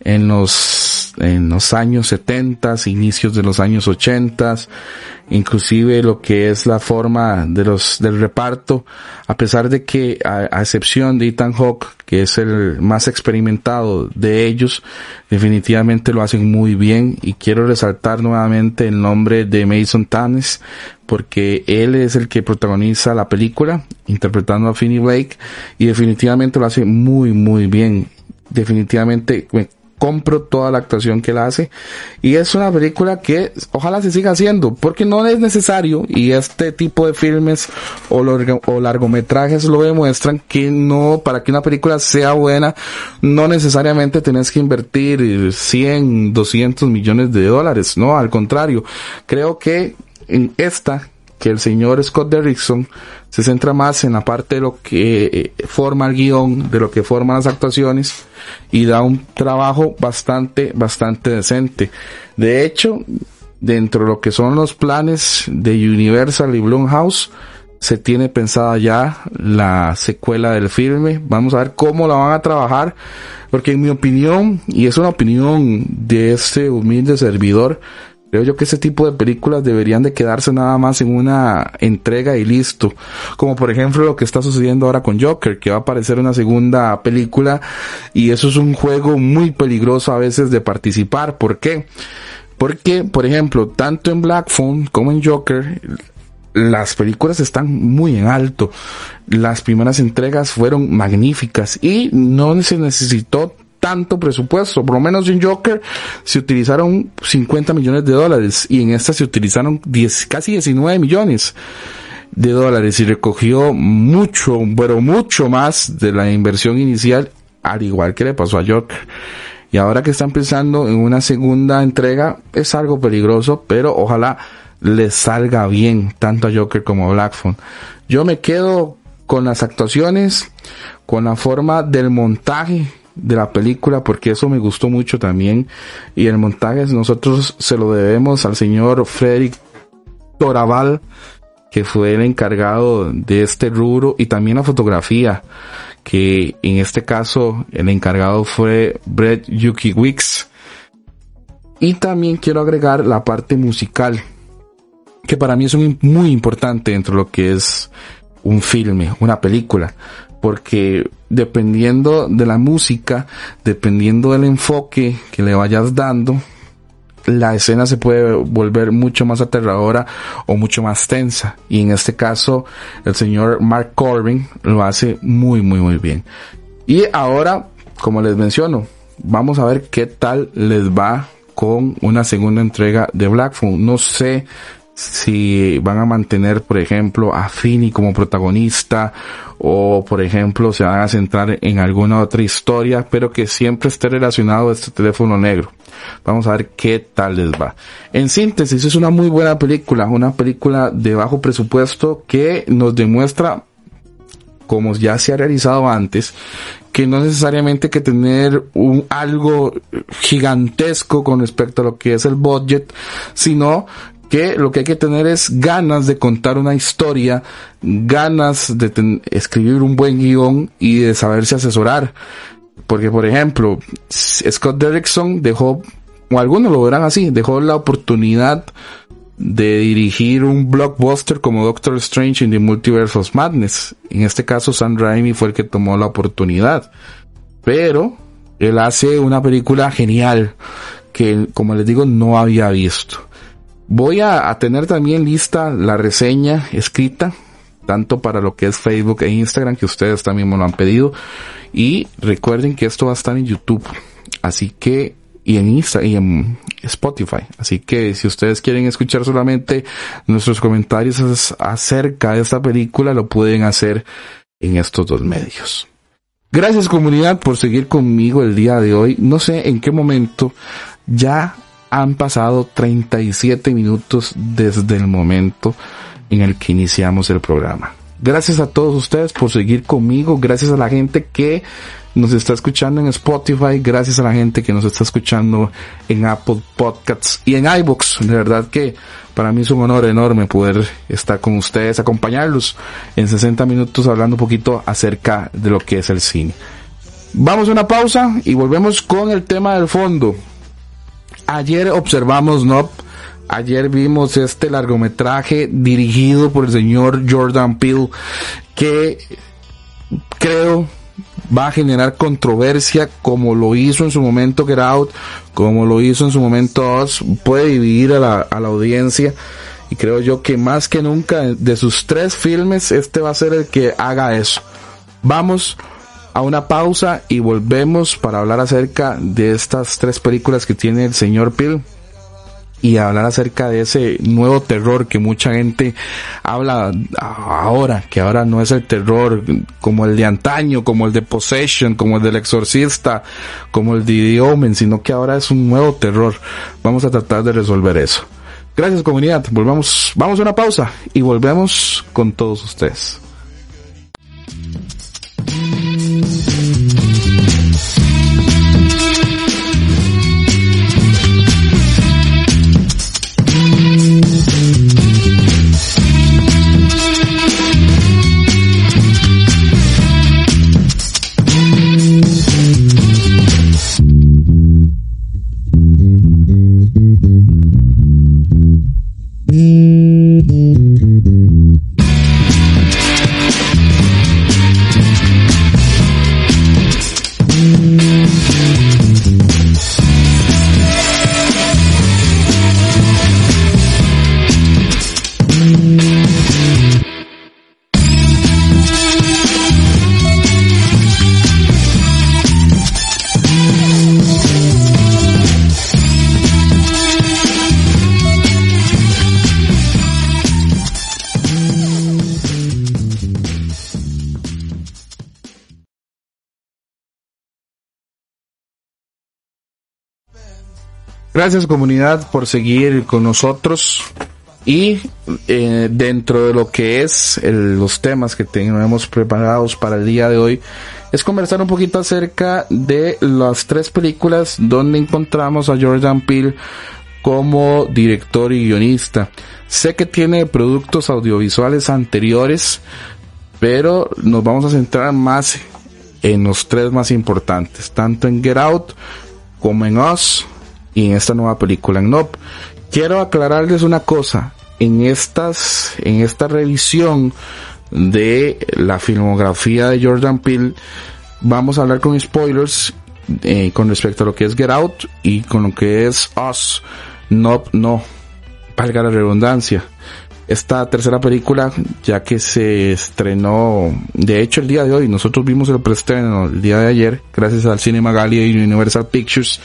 en los, en los años 70, inicios de los años 80, inclusive lo que es la forma de los, del reparto, a pesar de que, a, excepción de Ethan Hawke, que es el más experimentado de ellos, definitivamente lo hacen muy bien. Y quiero resaltar nuevamente el nombre de Mason Tanes, porque él es el que protagoniza la película, interpretando a Finney Blake, y definitivamente lo hace muy, muy bien. Definitivamente compro toda la actuación que él hace. Y es una película que ojalá se siga haciendo, porque no es necesario, y este tipo de filmes o, o largometrajes lo demuestran, que no, para que una película sea buena, no necesariamente tenés que invertir 100, 200 millones de dólares, no, al contrario, creo que en esta que el señor Scott Derrickson se centra más en la parte de lo que eh, forma el guion, de lo que forman las actuaciones y da un trabajo bastante, bastante decente. De hecho, dentro de lo que son los planes de Universal y Blumhouse, se tiene pensada ya la secuela del filme. Vamos a ver cómo la van a trabajar, porque en mi opinión, y es una opinión de este humilde servidor, Creo yo que ese tipo de películas deberían de quedarse nada más en una entrega y listo. Como por ejemplo lo que está sucediendo ahora con Joker, que va a aparecer una segunda película y eso es un juego muy peligroso a veces de participar. ¿Por qué? Porque, por ejemplo, tanto en Black Phone como en Joker, las películas están muy en alto. Las primeras entregas fueron magníficas y no se necesitó tanto presupuesto. Por lo menos en Joker se utilizaron 50 millones de dólares y en esta se utilizaron 10, casi 19 millones de dólares y recogió mucho, pero mucho más de la inversión inicial, al igual que le pasó a Joker. Y ahora que están pensando en una segunda entrega, es algo peligroso, pero ojalá les salga bien tanto a Joker como a Black Phone. Yo me quedo con las actuaciones, con la forma del montaje de la película porque eso me gustó mucho también. Y el montaje nosotros se lo debemos al señor Frederick Toraval que fue el encargado de este rubro y también la fotografía que en este caso el encargado fue Brett Yuki Wicks y también quiero agregar la parte musical que para mí es muy importante dentro de lo que es un filme, una película porque dependiendo de la música, dependiendo del enfoque que le vayas dando, la escena se puede volver mucho más aterradora o mucho más tensa. Y en este caso, el señor Mark Corbin lo hace muy, muy, muy bien. Y ahora, como les menciono, vamos a ver qué tal les va con una segunda entrega de Black. No sé si van a mantener, por ejemplo, a Finny como protagonista o, por ejemplo, se van a centrar en alguna otra historia, pero que siempre esté relacionado a este teléfono negro. Vamos a ver qué tal les va. En síntesis, es una muy buena película, una película de bajo presupuesto que nos demuestra como ya se ha realizado antes, que no necesariamente que tener un algo gigantesco con respecto a lo que es el budget, sino que lo que hay que tener es ganas de contar una historia, ganas de escribir un buen guion y de saberse asesorar. Porque, por ejemplo, Scott Derrickson dejó, o algunos lo verán así, dejó la oportunidad de dirigir un blockbuster como Doctor Strange in the Multiverse of Madness. En este caso, Sam Raimi fue el que tomó la oportunidad. Pero él hace una película genial que, como les digo, no había visto. Voy a, tener también lista la reseña escrita, tanto para lo que es Facebook e Instagram, que ustedes también me lo han pedido. Y recuerden que esto va a estar en YouTube. Así que y en Insta y en Spotify. Así que si ustedes quieren escuchar solamente nuestros comentarios acerca de esta película, lo pueden hacer en estos dos medios. Gracias comunidad por seguir conmigo el día de hoy. No sé en qué momento ya han pasado 37 minutos desde el momento en el que iniciamos el programa. Gracias a todos ustedes por seguir conmigo. Gracias a la gente que nos está escuchando en Spotify, gracias a la gente que nos está escuchando en Apple Podcasts y en iBooks. De verdad que para mí es un honor enorme poder estar con ustedes, acompañarlos en 60 minutos hablando un poquito acerca de lo que es el cine. Vamos a una pausa y volvemos con el tema del fondo. Ayer observamos, ¿no? Ayer vimos este largometraje dirigido por el señor Jordan Peele que creo va a generar controversia como lo hizo en su momento Get Out, como lo hizo en su momento Oz, puede dividir a la, a la audiencia y creo yo que más que nunca de sus tres filmes este va a ser el que haga eso. Vamos a una pausa y volvemos para hablar acerca de estas tres películas que tiene el señor Peel y hablar acerca de ese nuevo terror que mucha gente habla ahora, que ahora no es el terror como el de antaño, como el de Possession, como el del exorcista, como el de The Omen, sino que ahora es un nuevo terror. Vamos a tratar de resolver eso. Gracias comunidad, volvamos, vamos a una pausa y volvemos con todos ustedes. Thank you. Gracias comunidad por seguir con nosotros y eh, dentro de lo que es los temas que tenemos preparados para el día de hoy es conversar un poquito acerca de las tres películas donde encontramos a Jordan Peele como director y guionista. Sé que tiene productos audiovisuales anteriores, pero nos vamos a centrar más en los tres más importantes, tanto en Get Out como en Us y en esta nueva película en Nope. Quiero aclararles una cosa, en estas, en esta revisión de la filmografía de Jordan Peele, vamos a hablar con spoilers eh, con respecto a lo que es Get Out y con lo que es Us. No, no, valga la redundancia. Esta tercera película, ya que se estrenó, de hecho el día de hoy, nosotros vimos el preestreno el día de ayer, gracias al Cinema Gallia y Universal Pictures,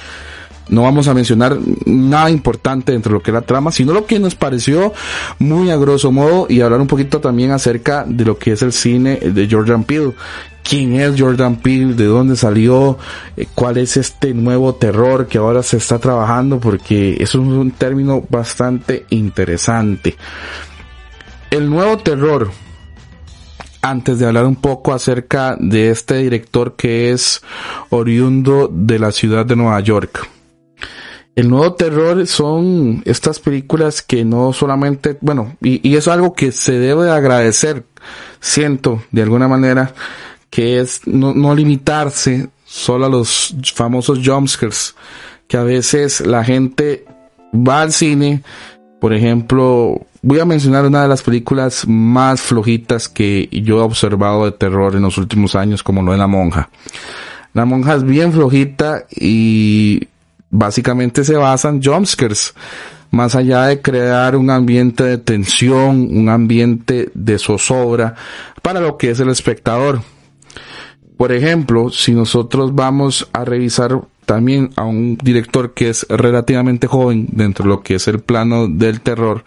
no vamos a mencionar nada importante dentro de lo que es la trama, sino lo que nos pareció muy a grosso modo y hablar un poquito también acerca de lo que es el cine de Jordan Peele. ¿Quién es Jordan Peele? ¿De dónde salió? Eh, ¿Cuál es este nuevo terror que ahora se está trabajando? Porque es un término bastante interesante. El nuevo terror antes de hablar un poco acerca de este director que es oriundo de la ciudad de Nueva York. El nuevo terror son estas películas que no solamente, bueno, y, es algo que se debe agradecer, siento, de alguna manera, que es no, limitarse solo a los famosos jumpscares, que a veces la gente va al cine, por ejemplo, voy a mencionar una de las películas más flojitas que yo he observado de terror en los últimos años, como lo de La Monja. La Monja es bien flojita y básicamente se basan jumpscares. Más allá de crear un ambiente de tensión, un ambiente de zozobra para lo que es el espectador. Por ejemplo, si nosotros vamos a revisar también a un director que es relativamente joven dentro de lo que es el plano del terror,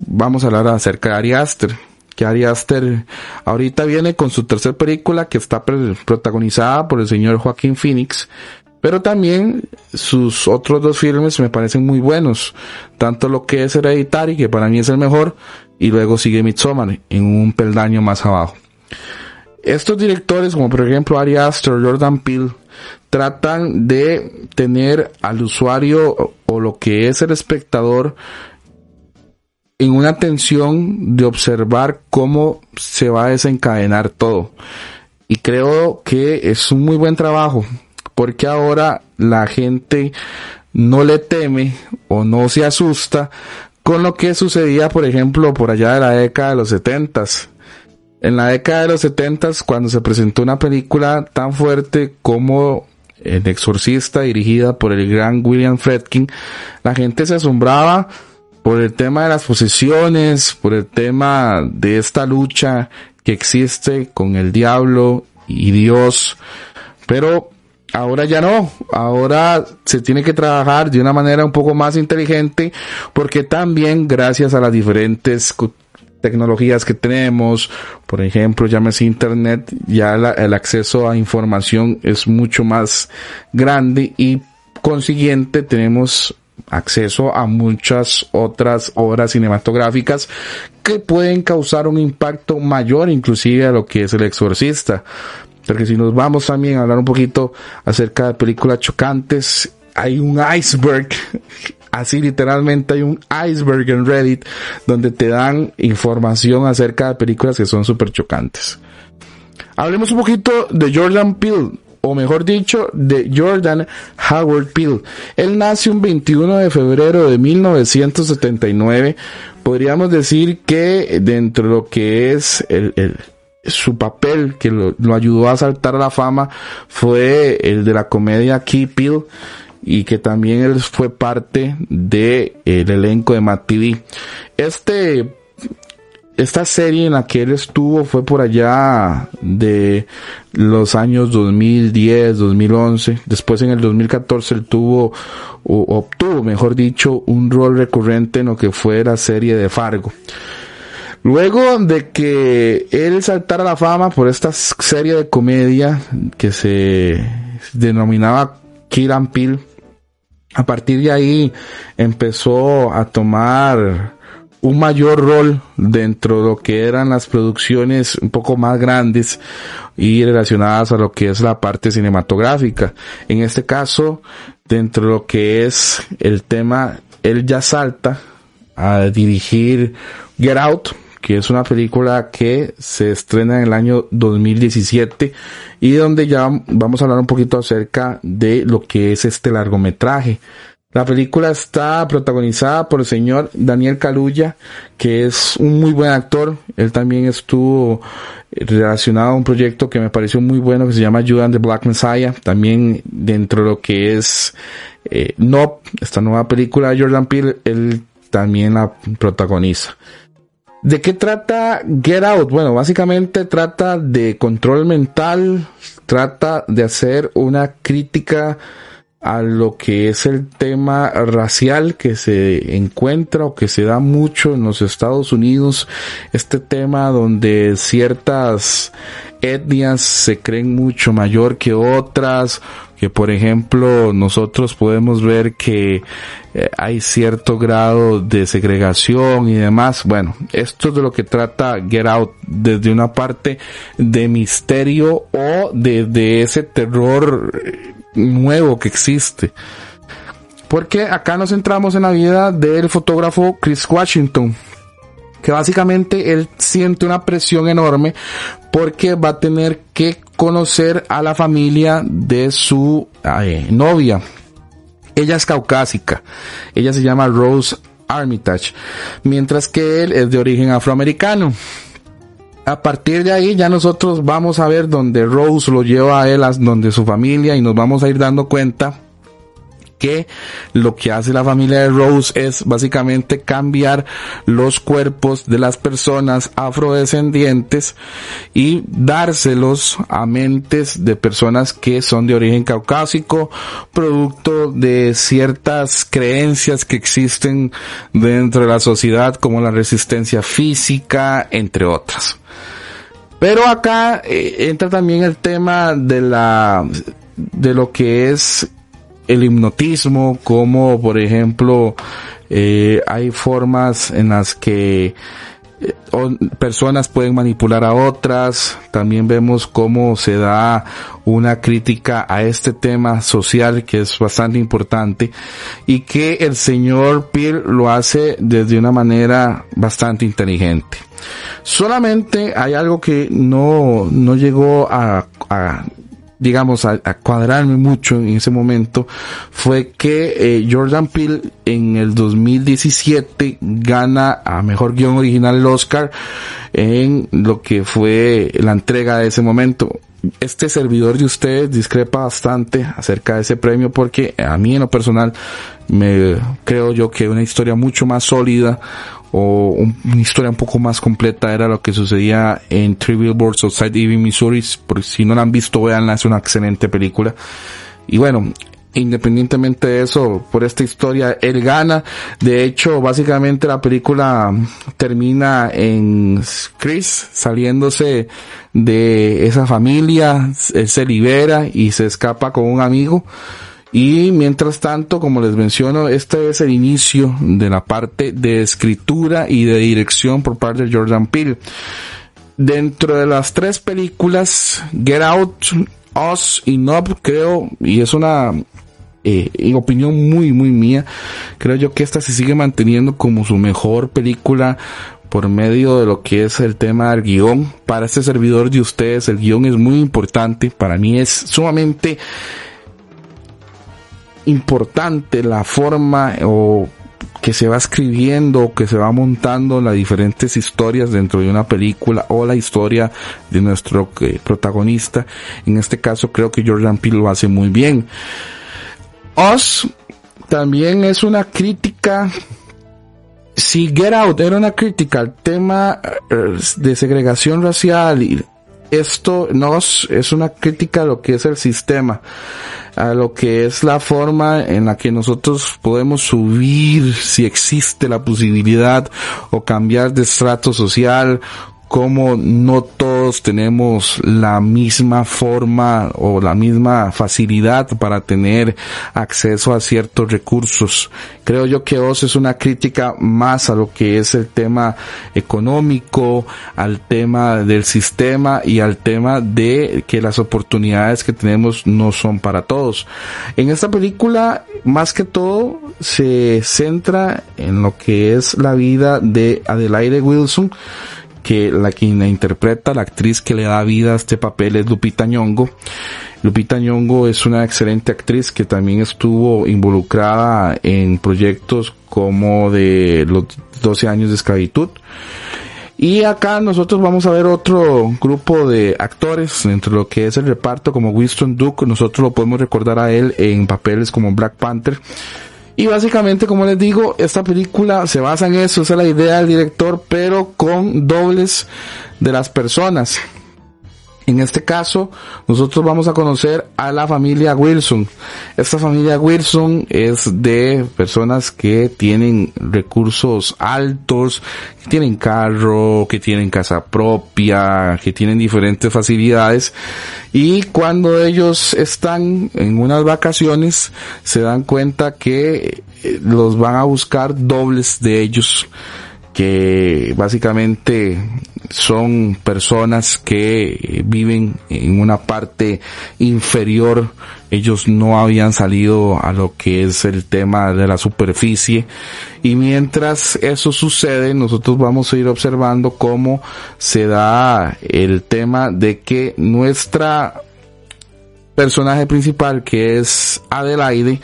vamos a hablar acerca de Ari Aster. Que Ari Aster ahorita viene con su tercera película que está protagonizada por el señor Joaquín Phoenix, pero también sus otros dos filmes me parecen muy buenos. Tanto lo que es Hereditary, que para mí es el mejor, y luego sigue Midsommar en un peldaño más abajo. Estos directores, como por ejemplo Ari Aster, Jordan Peele, tratan de tener al usuario o lo que es el espectador en una tensión de observar cómo se va a desencadenar todo. Y creo que es un muy buen trabajo porque ahora la gente no le teme o no se asusta con lo que sucedía, por ejemplo, por allá de la década de los setentas. En la década de los setentas, cuando se presentó una película tan fuerte como El Exorcista, dirigida por el gran William Fredkin, la gente se asombraba por el tema de las posesiones, por el tema de esta lucha que existe con el diablo y Dios. Pero Ahora ya no, ahora se tiene que trabajar de una manera un poco más inteligente porque también gracias a las diferentes tecnologías que tenemos, por ejemplo, llámese internet, ya el acceso a información es mucho más grande y consiguiente tenemos acceso a muchas otras obras cinematográficas que pueden causar un impacto mayor inclusive a lo que es el exorcista. Porque si nos vamos también a hablar un poquito acerca de películas chocantes, hay un iceberg, *laughs* así literalmente hay un iceberg en Reddit donde te dan información acerca de películas que son súper chocantes. Hablemos un poquito de Jordan Peele, o mejor dicho, de Jordan Howard Peele. Él nace un 21 de febrero de 1979. Podríamos decir que dentro de lo que es el, el su papel que lo, ayudó a saltar a la fama fue el de la comedia Key Pill y que también él fue parte de el elenco de Matt. Este esta serie en la que él estuvo fue por allá de los años 2010, 2011. Después en el 2014 él tuvo, o obtuvo, mejor dicho, un rol recurrente en lo que fue la serie de Fargo. Luego de que él saltara la fama por esta serie de comedia que se denominaba Kill and Peel, a partir de ahí empezó a tomar un mayor rol dentro de lo que eran las producciones un poco más grandes y relacionadas a lo que es la parte cinematográfica. En este caso, dentro de lo que es el tema, él ya salta a dirigir Get Out, que es una película que se estrena en el año 2017 y donde ya vamos a hablar un poquito acerca de lo que es este largometraje. La película está protagonizada por el señor Daniel Kaluuya, que es un muy buen actor. Él también estuvo relacionado a un proyecto que me pareció muy bueno que se llama Judas the Black Messiah. También dentro de lo que es eh, No, esta nueva película de Jordan Peele, él también la protagoniza. ¿De qué trata Get Out? Bueno, básicamente trata de control mental, trata de hacer una crítica a lo que es el tema racial que se encuentra o que se da mucho en los Estados Unidos, este tema donde ciertas etnias se creen mucho mayor que otras, que por ejemplo nosotros podemos ver que eh, hay cierto grado de segregación y demás. Bueno, esto es de lo que trata Get Out desde una parte de misterio o de ese terror eh, nuevo que existe. Porque acá nos centramos en la vida del fotógrafo Chris Washington, que básicamente él siente una presión enorme porque va a tener que conocer a la familia de su novia. Ella es caucásica, ella se llama Rose Armitage, mientras que él es de origen afroamericano a partir de ahí ya nosotros vamos a ver donde Rose lo lleva a él, donde su familia, y nos vamos a ir dando cuenta que lo que hace la familia de Rose es básicamente cambiar los cuerpos de las personas afrodescendientes y dárselos a mentes de personas que son de origen caucásico, producto de ciertas creencias que existen dentro de la sociedad como la resistencia física, entre otras. Pero acá eh, entra también el tema de la de lo que es el hipnotismo, como por ejemplo eh, hay formas en las que eh, personas pueden manipular a otras. También vemos cómo se da una crítica a este tema social que es bastante importante y que el señor Peel lo hace desde una manera bastante inteligente. Solamente hay algo que no, no llegó a, a digamos, a, cuadrarme mucho en ese momento fue que eh, Jordan Peele en el 2017 gana a mejor guion original el Oscar en lo que fue la entrega de ese momento. Este servidor de ustedes discrepa bastante acerca de ese premio porque a mí en lo personal me creo yo que una historia mucho más sólida o una historia un poco más completa era lo que sucedía en Three Billboards Outside Ebbing, Missouri. Por si no la han visto, veanla, es una excelente película. Y bueno, independientemente de eso, por esta historia, él gana. De hecho, básicamente la película termina en Chris saliéndose de esa familia, él se libera y se escapa con un amigo. Y mientras tanto, como les menciono, este es el inicio de la parte de escritura y de dirección por parte de Jordan Peele. Dentro de las tres películas, Get Out, Us y Nob, creo, y es una eh, opinión muy, muy mía, creo yo que esta se sigue manteniendo como su mejor película por medio de lo que es el tema del guion. Para este servidor de ustedes, el guion es muy importante. Para mí es sumamente importante la forma o que se va escribiendo, que se va montando las diferentes historias dentro de una película o la historia de nuestro eh, protagonista. En este caso creo que Jordan Peele lo hace muy bien. Us también es una crítica si Get Out era una crítica al tema eh, de segregación racial y esto nos es una crítica a lo que es el sistema, a lo que es la forma en la que nosotros podemos subir si existe la posibilidad o cambiar de estrato social como no todos tenemos la misma forma o la misma facilidad para tener acceso a ciertos recursos. Creo yo que OS es una crítica más a lo que es el tema económico, al tema del sistema y al tema de que las oportunidades que tenemos no son para todos. En esta película, más que todo, se centra en lo que es la vida de Adelaide Wilson, que la quien la interpreta, la actriz que le da vida a este papel es Lupita Nyong'o. Lupita Nyong'o es una excelente actriz que también estuvo involucrada en proyectos como de los 12 años de esclavitud. Y acá nosotros vamos a ver otro grupo de actores entre lo que es el reparto como Winston Duke. Nosotros lo podemos recordar a él en papeles como Black Panther. Y básicamente, como les digo, esta película se basa en eso, esa es la idea del director, pero con dobles de las personas. En este caso, nosotros vamos a conocer a la familia Wilson. Esta familia Wilson es de personas que tienen recursos altos, que tienen carro, que tienen casa propia, que tienen diferentes facilidades. Y cuando ellos están en unas vacaciones, se dan cuenta que eh, los van a buscar dobles de ellos que básicamente son personas que viven en una parte inferior. Ellos no habían salido a lo que es el tema de la superficie. Y mientras eso sucede, nosotros vamos a ir observando cómo se da el tema de que nuestra personaje principal, que es Adelaide,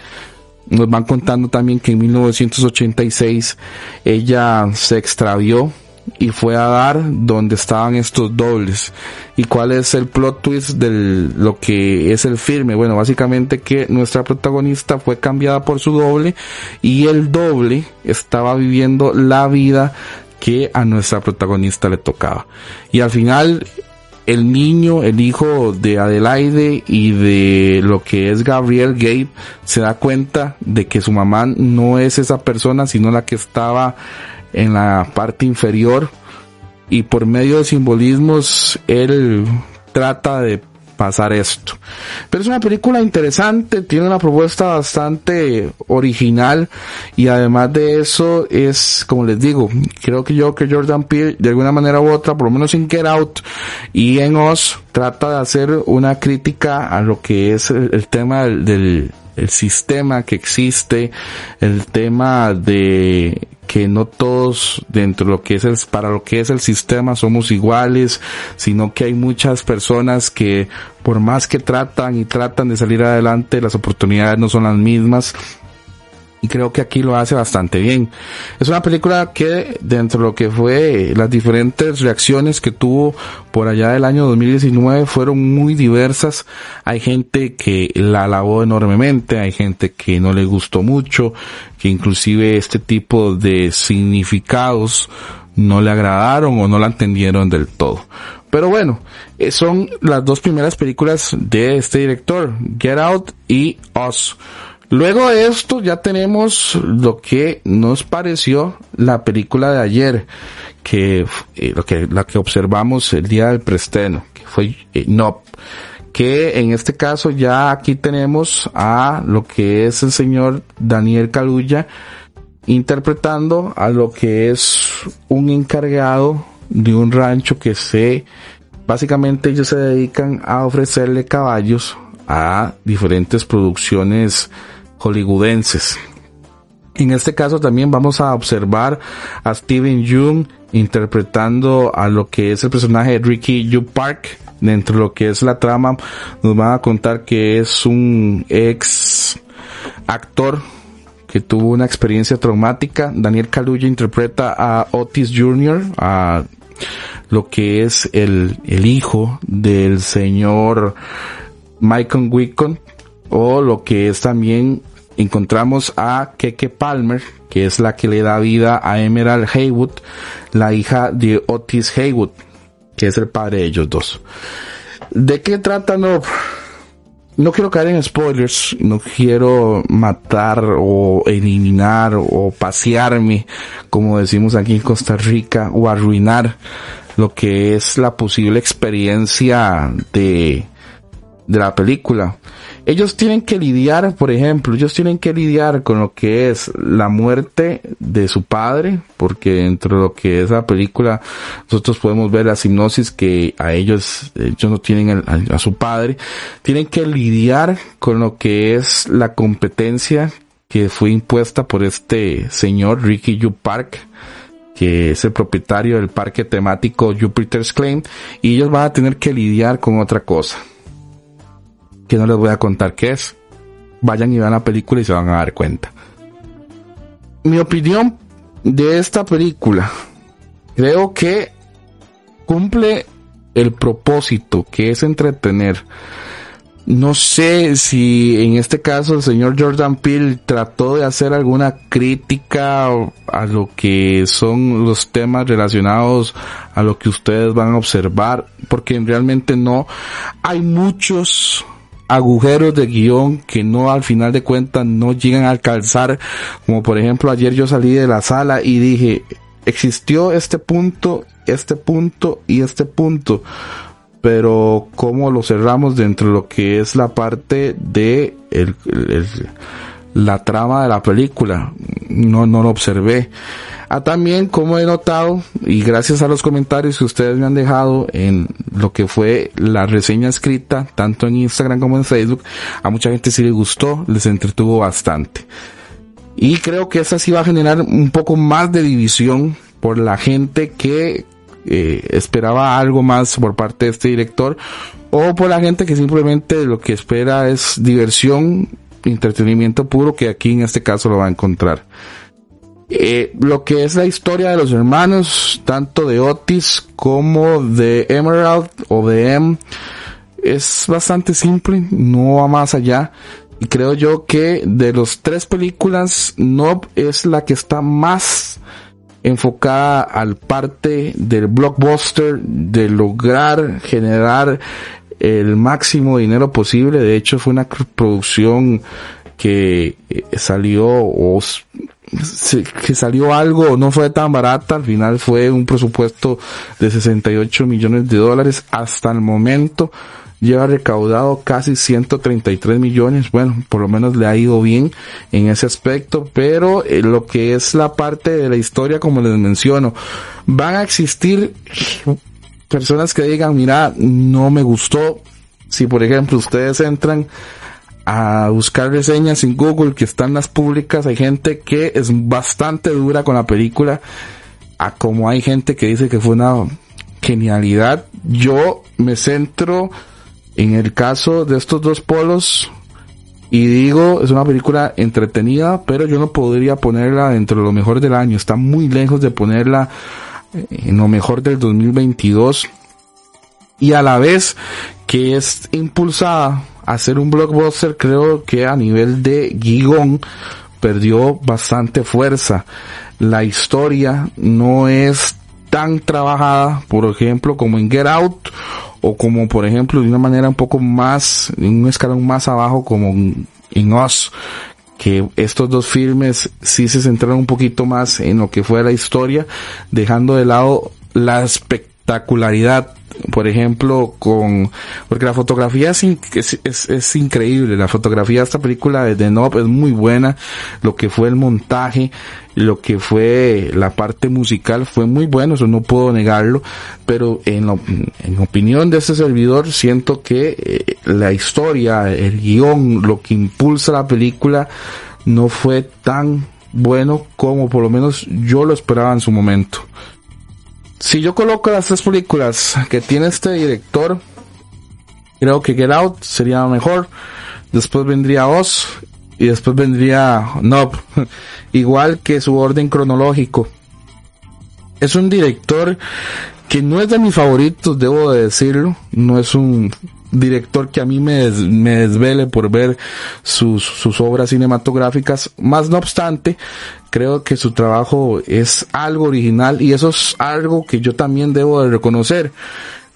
nos van contando también que en 1986 ella se extravió y fue a dar donde estaban estos dobles. ¿Y cuál es el plot twist de lo que es el firme? Bueno, básicamente que nuestra protagonista fue cambiada por su doble y el doble estaba viviendo la vida que a nuestra protagonista le tocaba. Y al final el niño, el hijo de Adelaide y de lo que es Gabriel Gabe, se da cuenta de que su mamá no es esa persona, sino la que estaba en la parte inferior. Y por medio de simbolismos, él trata de pasar esto. Pero es una película interesante, tiene una propuesta bastante original y además de eso es, como les digo, creo que yo que Jordan Peele de alguna manera u otra, por lo menos en Get Out y en Oz, trata de hacer una crítica a lo que es el, tema del el sistema que existe, el tema de que no todos dentro de lo que es el, para lo que es el sistema somos iguales, sino que hay muchas personas que por más que tratan y tratan de salir adelante, las oportunidades no son las mismas y creo que aquí lo hace bastante bien. Es una película que dentro de lo que fue las diferentes reacciones que tuvo por allá del año 2019 fueron muy diversas. Hay gente que la alabó enormemente, hay gente que no le gustó mucho, que inclusive este tipo de significados no le agradaron o no la entendieron del todo. Pero bueno, eh, son las dos primeras películas de este director, Get Out y Us. Luego de esto ya tenemos lo que nos pareció la película de ayer, que, eh, lo que la que observamos el día del presteno, que fue eh, No, que en este caso ya aquí tenemos a lo que es el señor Daniel Caluya interpretando a lo que es un encargado de un rancho que se básicamente ellos se dedican a ofrecerle caballos a diferentes producciones hollywoodenses. En este caso también vamos a observar a Steven Yeun interpretando a lo que es el personaje de Ricky Yu Park. Dentro de lo que es la trama, nos van a contar que es un ex actor que tuvo una experiencia traumática. Daniel Kaluuya interpreta a Otis Jr., a lo que es el, el hijo del señor Michael Wickon, o lo que es también encontramos a Keke Palmer, que es la que le da vida a Emerald Haywood, la hija de Otis Haywood, que es el padre de ellos dos. ¿De qué trata? No, no quiero caer en spoilers, no quiero matar o eliminar o pasearme, como decimos aquí en Costa Rica, o arruinar lo que es la posible experiencia de, de la película ellos tienen que lidiar, por ejemplo, ellos tienen que lidiar con lo que es la muerte de su padre, porque dentro de lo que es la película nosotros podemos ver la hipnosis que a ellos, ellos no tienen a, su padre, tienen que lidiar con lo que es la competencia que fue impuesta por este señor Ricky Yu Park, que es el propietario del parque temático Jupiter's Claim, y ellos van a tener que lidiar con otra cosa, que no les voy a contar qué es. Vayan y vean la película y se van a dar cuenta. Mi opinión de esta película, creo que cumple el propósito que es entretener no sé si en este caso el señor Jordan Peele trató de hacer alguna crítica a lo que son los temas relacionados a lo que ustedes van a observar, porque realmente no. Hay muchos agujeros de guion que no al final de cuentas no llegan a alcanzar, como por ejemplo ayer yo salí de la sala y dije, existió este punto, este punto y este punto. Pero cómo lo cerramos dentro de lo que es la parte de el, la trama de la película. No, no lo observé. Ah, también como he notado, y gracias a los comentarios que ustedes me han dejado en lo que fue la reseña escrita, tanto en Instagram como en Facebook, a mucha gente sí le gustó, les entretuvo bastante. Y creo que esa sí va a generar un poco más de división por la gente que eh, esperaba algo más por parte de este director o por la gente que simplemente lo que espera es diversión, entretenimiento puro que aquí en este caso lo va a encontrar. Eh, lo que es la historia de los hermanos, tanto de Otis como de Emerald o de M, es bastante simple, no va más allá. Y creo yo que de los tres películas, Nob es la que está más enfocada al parte del blockbuster, de lograr generar el máximo dinero posible. De hecho, fue una producción que eh, salió o que salió algo, no fue tan barata, al final fue un presupuesto de 68 millones de dólares hasta el momento lleva recaudado casi 133 millones. Bueno, por lo menos le ha ido bien en ese aspecto, pero eh, lo que es la parte de la historia, como les menciono, van a existir personas que digan, mira, no me gustó. Si por ejemplo ustedes entran a buscar reseñas en Google que están las públicas, hay gente que es bastante dura con la película, a como hay gente que dice que fue una genialidad. Yo me centro en el caso de estos dos polos, y digo, es una película entretenida, pero yo no podría ponerla dentro de lo mejor del año. Está muy lejos de ponerla en lo mejor del 2022. Y a la vez que es impulsada a ser un blockbuster, creo que a nivel de guion perdió bastante fuerza. La historia no es tan trabajada, por ejemplo, como en Get Out o como por ejemplo de una manera un poco más, en un escalón más abajo como en Us, que estos dos filmes sí se centraron un poquito más en lo que fue la historia, dejando de lado la espectacularidad por ejemplo, con, porque la fotografía es, es, es, increíble, la fotografía de esta película de The Nob es muy buena, lo que fue el montaje, lo que fue la parte musical fue muy bueno, eso no puedo negarlo, pero en, en opinión de este servidor siento que eh, la historia, el guion, lo que impulsa la película no fue tan bueno como por lo menos yo lo esperaba en su momento. Si yo coloco las tres películas que tiene este director, creo que Get Out sería mejor. Después vendría Oz y después vendría Nob. *laughs* Igual que su orden cronológico. Es un director que no es de mis favoritos, debo de decirlo. No es un director que a mí me, desvele por ver sus, sus obras cinematográficas. Más no obstante, creo que su trabajo es algo original y eso es algo que yo también debo de reconocer.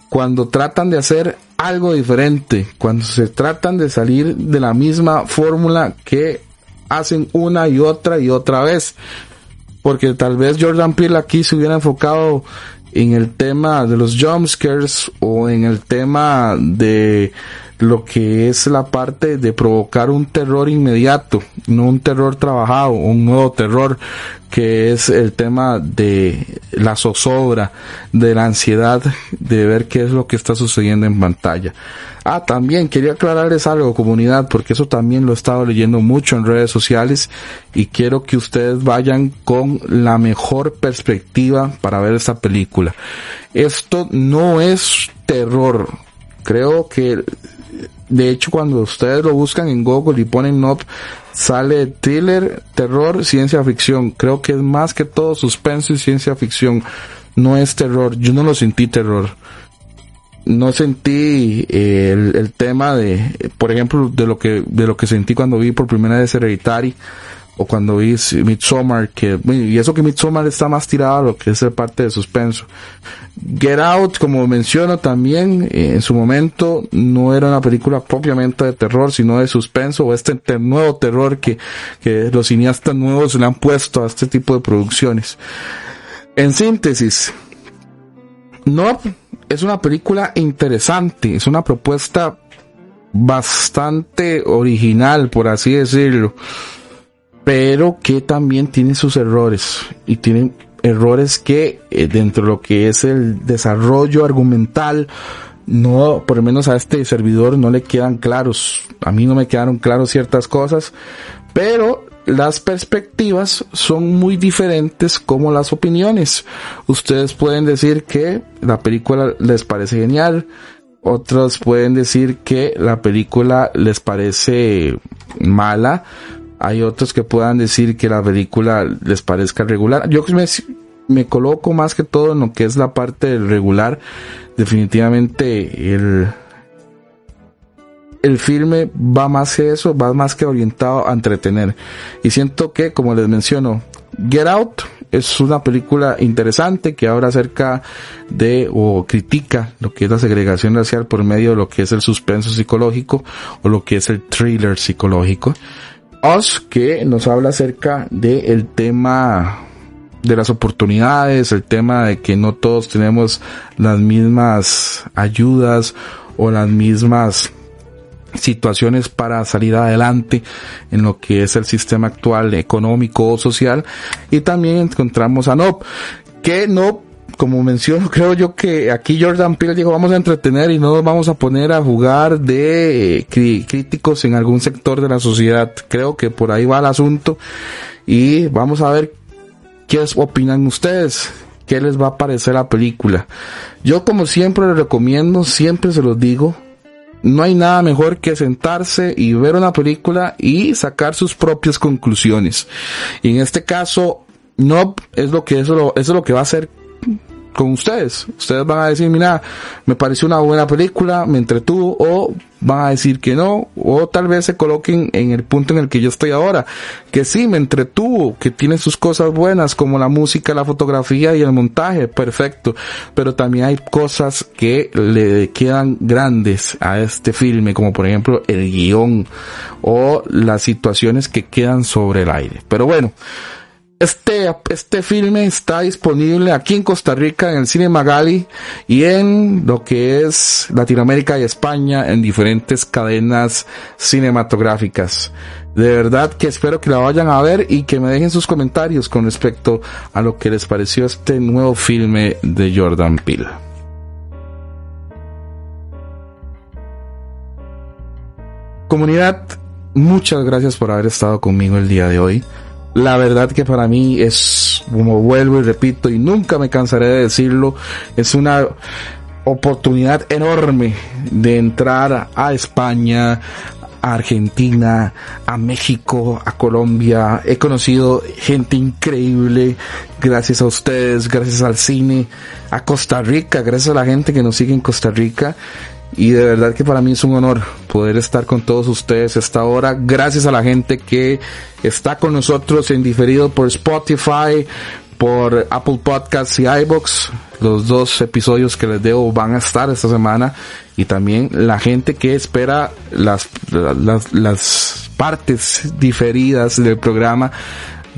Cuando tratan de hacer algo diferente, cuando se tratan de salir de la misma fórmula que hacen una y otra y otra vez. Porque tal vez Jordan Peele aquí se hubiera enfocado en el tema de los jumpscares o en el tema de lo que es la parte de provocar un terror inmediato, no un terror trabajado, un nuevo terror, que es el tema de la zozobra, de la ansiedad de ver qué es lo que está sucediendo en pantalla. Ah, también quería aclararles algo, comunidad, porque eso también lo he estado leyendo mucho en redes sociales y quiero que ustedes vayan con la mejor perspectiva para ver esta película. Esto no es terror. Creo que de hecho, cuando ustedes lo buscan en Google y ponen NOP, sale thriller, terror, ciencia ficción. Creo que es más que todo suspenso y ciencia ficción. No es terror. Yo no lo sentí terror. No sentí eh, el, el, tema de, por ejemplo, de lo que, de lo que sentí cuando vi por primera vez Hereditary o cuando vi Midsommar, que, y eso que Midsommar está más tirado a lo que es el parte de suspenso. Get Out, como menciono también, eh, en su momento no era una película propiamente de terror, sino de suspenso, o este nuevo terror que, que los cineastas nuevos le han puesto a este tipo de producciones. En síntesis, no es una película interesante, es una propuesta bastante original, por así decirlo pero que también tiene sus errores y tiene errores que eh, dentro de lo que es el desarrollo argumental no, por lo menos a este servidor no le quedan claros. A mí no me quedaron claros ciertas cosas, pero las perspectivas son muy diferentes como las opiniones. Ustedes pueden decir que la película les parece genial, otros pueden decir que la película les parece mala, hay otros que puedan decir que la película les parezca regular. Yo me, me coloco más que todo en lo que es la parte del regular. Definitivamente el, el filme va más que eso, va más que orientado a entretener. Y siento que, como les menciono, Get Out es una película interesante que habla acerca de o critica lo que es la segregación racial por medio de lo que es el suspenso psicológico o lo que es el thriller psicológico que nos habla acerca del tema de las oportunidades, el tema de que no todos tenemos las mismas ayudas o las mismas situaciones para salir adelante en lo que es el sistema actual económico o social. Y también encontramos a Nob que Nob como menciono, *laughs* creo yo que aquí Jordan Peele dijo, vamos a entretener y no nos vamos a poner a jugar de eh, críticos en algún sector de la sociedad. Creo que por ahí va el asunto y vamos a ver qué opinan ustedes. ¿Qué les va a parecer la película? Yo como siempre les recomiendo, siempre se los digo, no hay nada mejor que sentarse y ver una película y sacar sus propias conclusiones. Y en este caso, no es lo que eso, es lo que va a hacer con ustedes. Ustedes van a decir, mira, me pareció una buena película, me entretuvo, o van a decir que no, o tal vez se coloquen en el punto en el que yo estoy ahora, que sí, me entretuvo, que tiene sus cosas buenas, como la música, la fotografía y el montaje, perfecto, pero también hay cosas que le quedan grandes a este filme, como por ejemplo el guion, o las situaciones que quedan sobre el aire. Pero bueno, este, este filme está disponible aquí en Costa Rica, en el Cine Magali y en lo que es Latinoamérica y España en diferentes cadenas cinematográficas. De verdad que espero que la vayan a ver y que me dejen sus comentarios con respecto a lo que les pareció este nuevo filme de Jordan Peele. Comunidad, muchas gracias por haber estado conmigo el día de hoy. La verdad que para mí es, como vuelvo y repito, y nunca me cansaré de decirlo, es una oportunidad enorme de entrar a España, a Argentina, a México, a Colombia. He conocido gente increíble gracias a ustedes, gracias al cine, a Costa Rica, gracias a la gente que nos sigue en Costa Rica. Y de verdad que para mí es un honor poder estar con todos ustedes esta hora. Gracias a la gente que está con nosotros en diferido por Spotify, por Apple Podcasts y iBox. Los dos episodios que les debo van a estar esta semana. Y también la gente que espera las, las, las partes diferidas del programa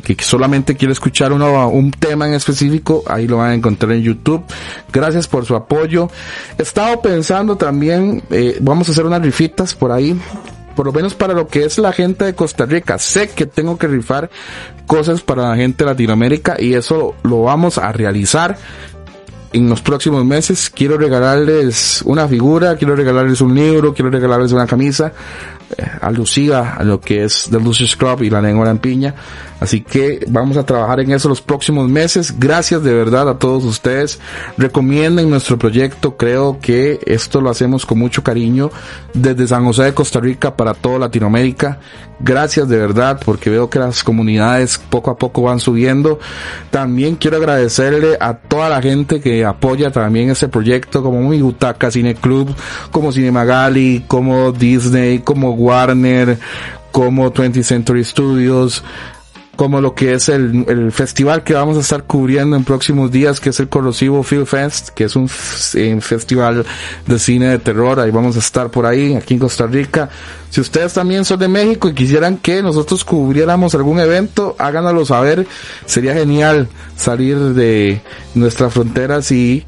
que solamente quiere escuchar uno, un tema en específico, ahí lo van a encontrar en YouTube. Gracias por su apoyo. He estado pensando también, eh, vamos a hacer unas rifitas por ahí, por lo menos para lo que es la gente de Costa Rica. Sé que tengo que rifar cosas para la gente de Latinoamérica y eso lo vamos a realizar en los próximos meses. Quiero regalarles una figura, quiero regalarles un libro, quiero regalarles una camisa alusiva a lo que es The Lucius Club y la lengua de piña. Así que vamos a trabajar en eso los próximos meses. Gracias de verdad a todos ustedes. Recomienden nuestro proyecto. Creo que esto lo hacemos con mucho cariño desde San José de Costa Rica para toda Latinoamérica. Gracias de verdad porque veo que las comunidades poco a poco van subiendo. También quiero agradecerle a toda la gente que apoya también este proyecto como mi Butaca Cine Club, como Cinemagali, como Disney, como Warner, como 20th Century Studios, como lo que es el, el, festival que vamos a estar cubriendo en próximos días, que es el Corrosivo Film Fest, que es un, festival de cine de terror. Ahí vamos a estar por ahí, aquí en Costa Rica. Si ustedes también son de México y quisieran que nosotros cubriéramos algún evento, háganoslo saber. Sería genial salir de nuestras fronteras y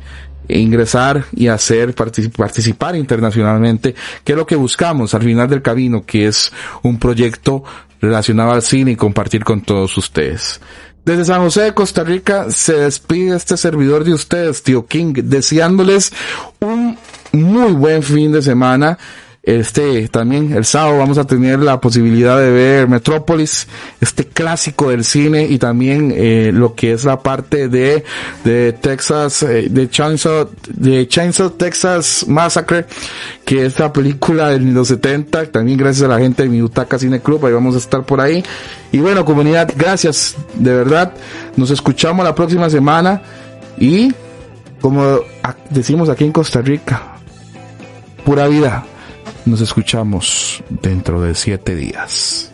ingresar y hacer participar internacionalmente, que es lo que buscamos al final del camino, que es un proyecto relacionado al cine y compartir con todos ustedes. Desde San José de Costa Rica se despide este servidor de ustedes, Tío King, deseándoles un muy buen fin de semana este también el sábado vamos a tener la posibilidad de ver Metrópolis, este clásico del cine y también eh, lo que es la parte de de Texas eh, de Chainsaw de Chainsaw Texas Massacre, que es la película de los 70, también gracias a la gente de mi Butaca Cine Club, ahí vamos a estar por ahí. Y bueno, comunidad, gracias, de verdad. Nos escuchamos la próxima semana y como decimos aquí en Costa Rica, pura vida. Nos escuchamos dentro de siete días.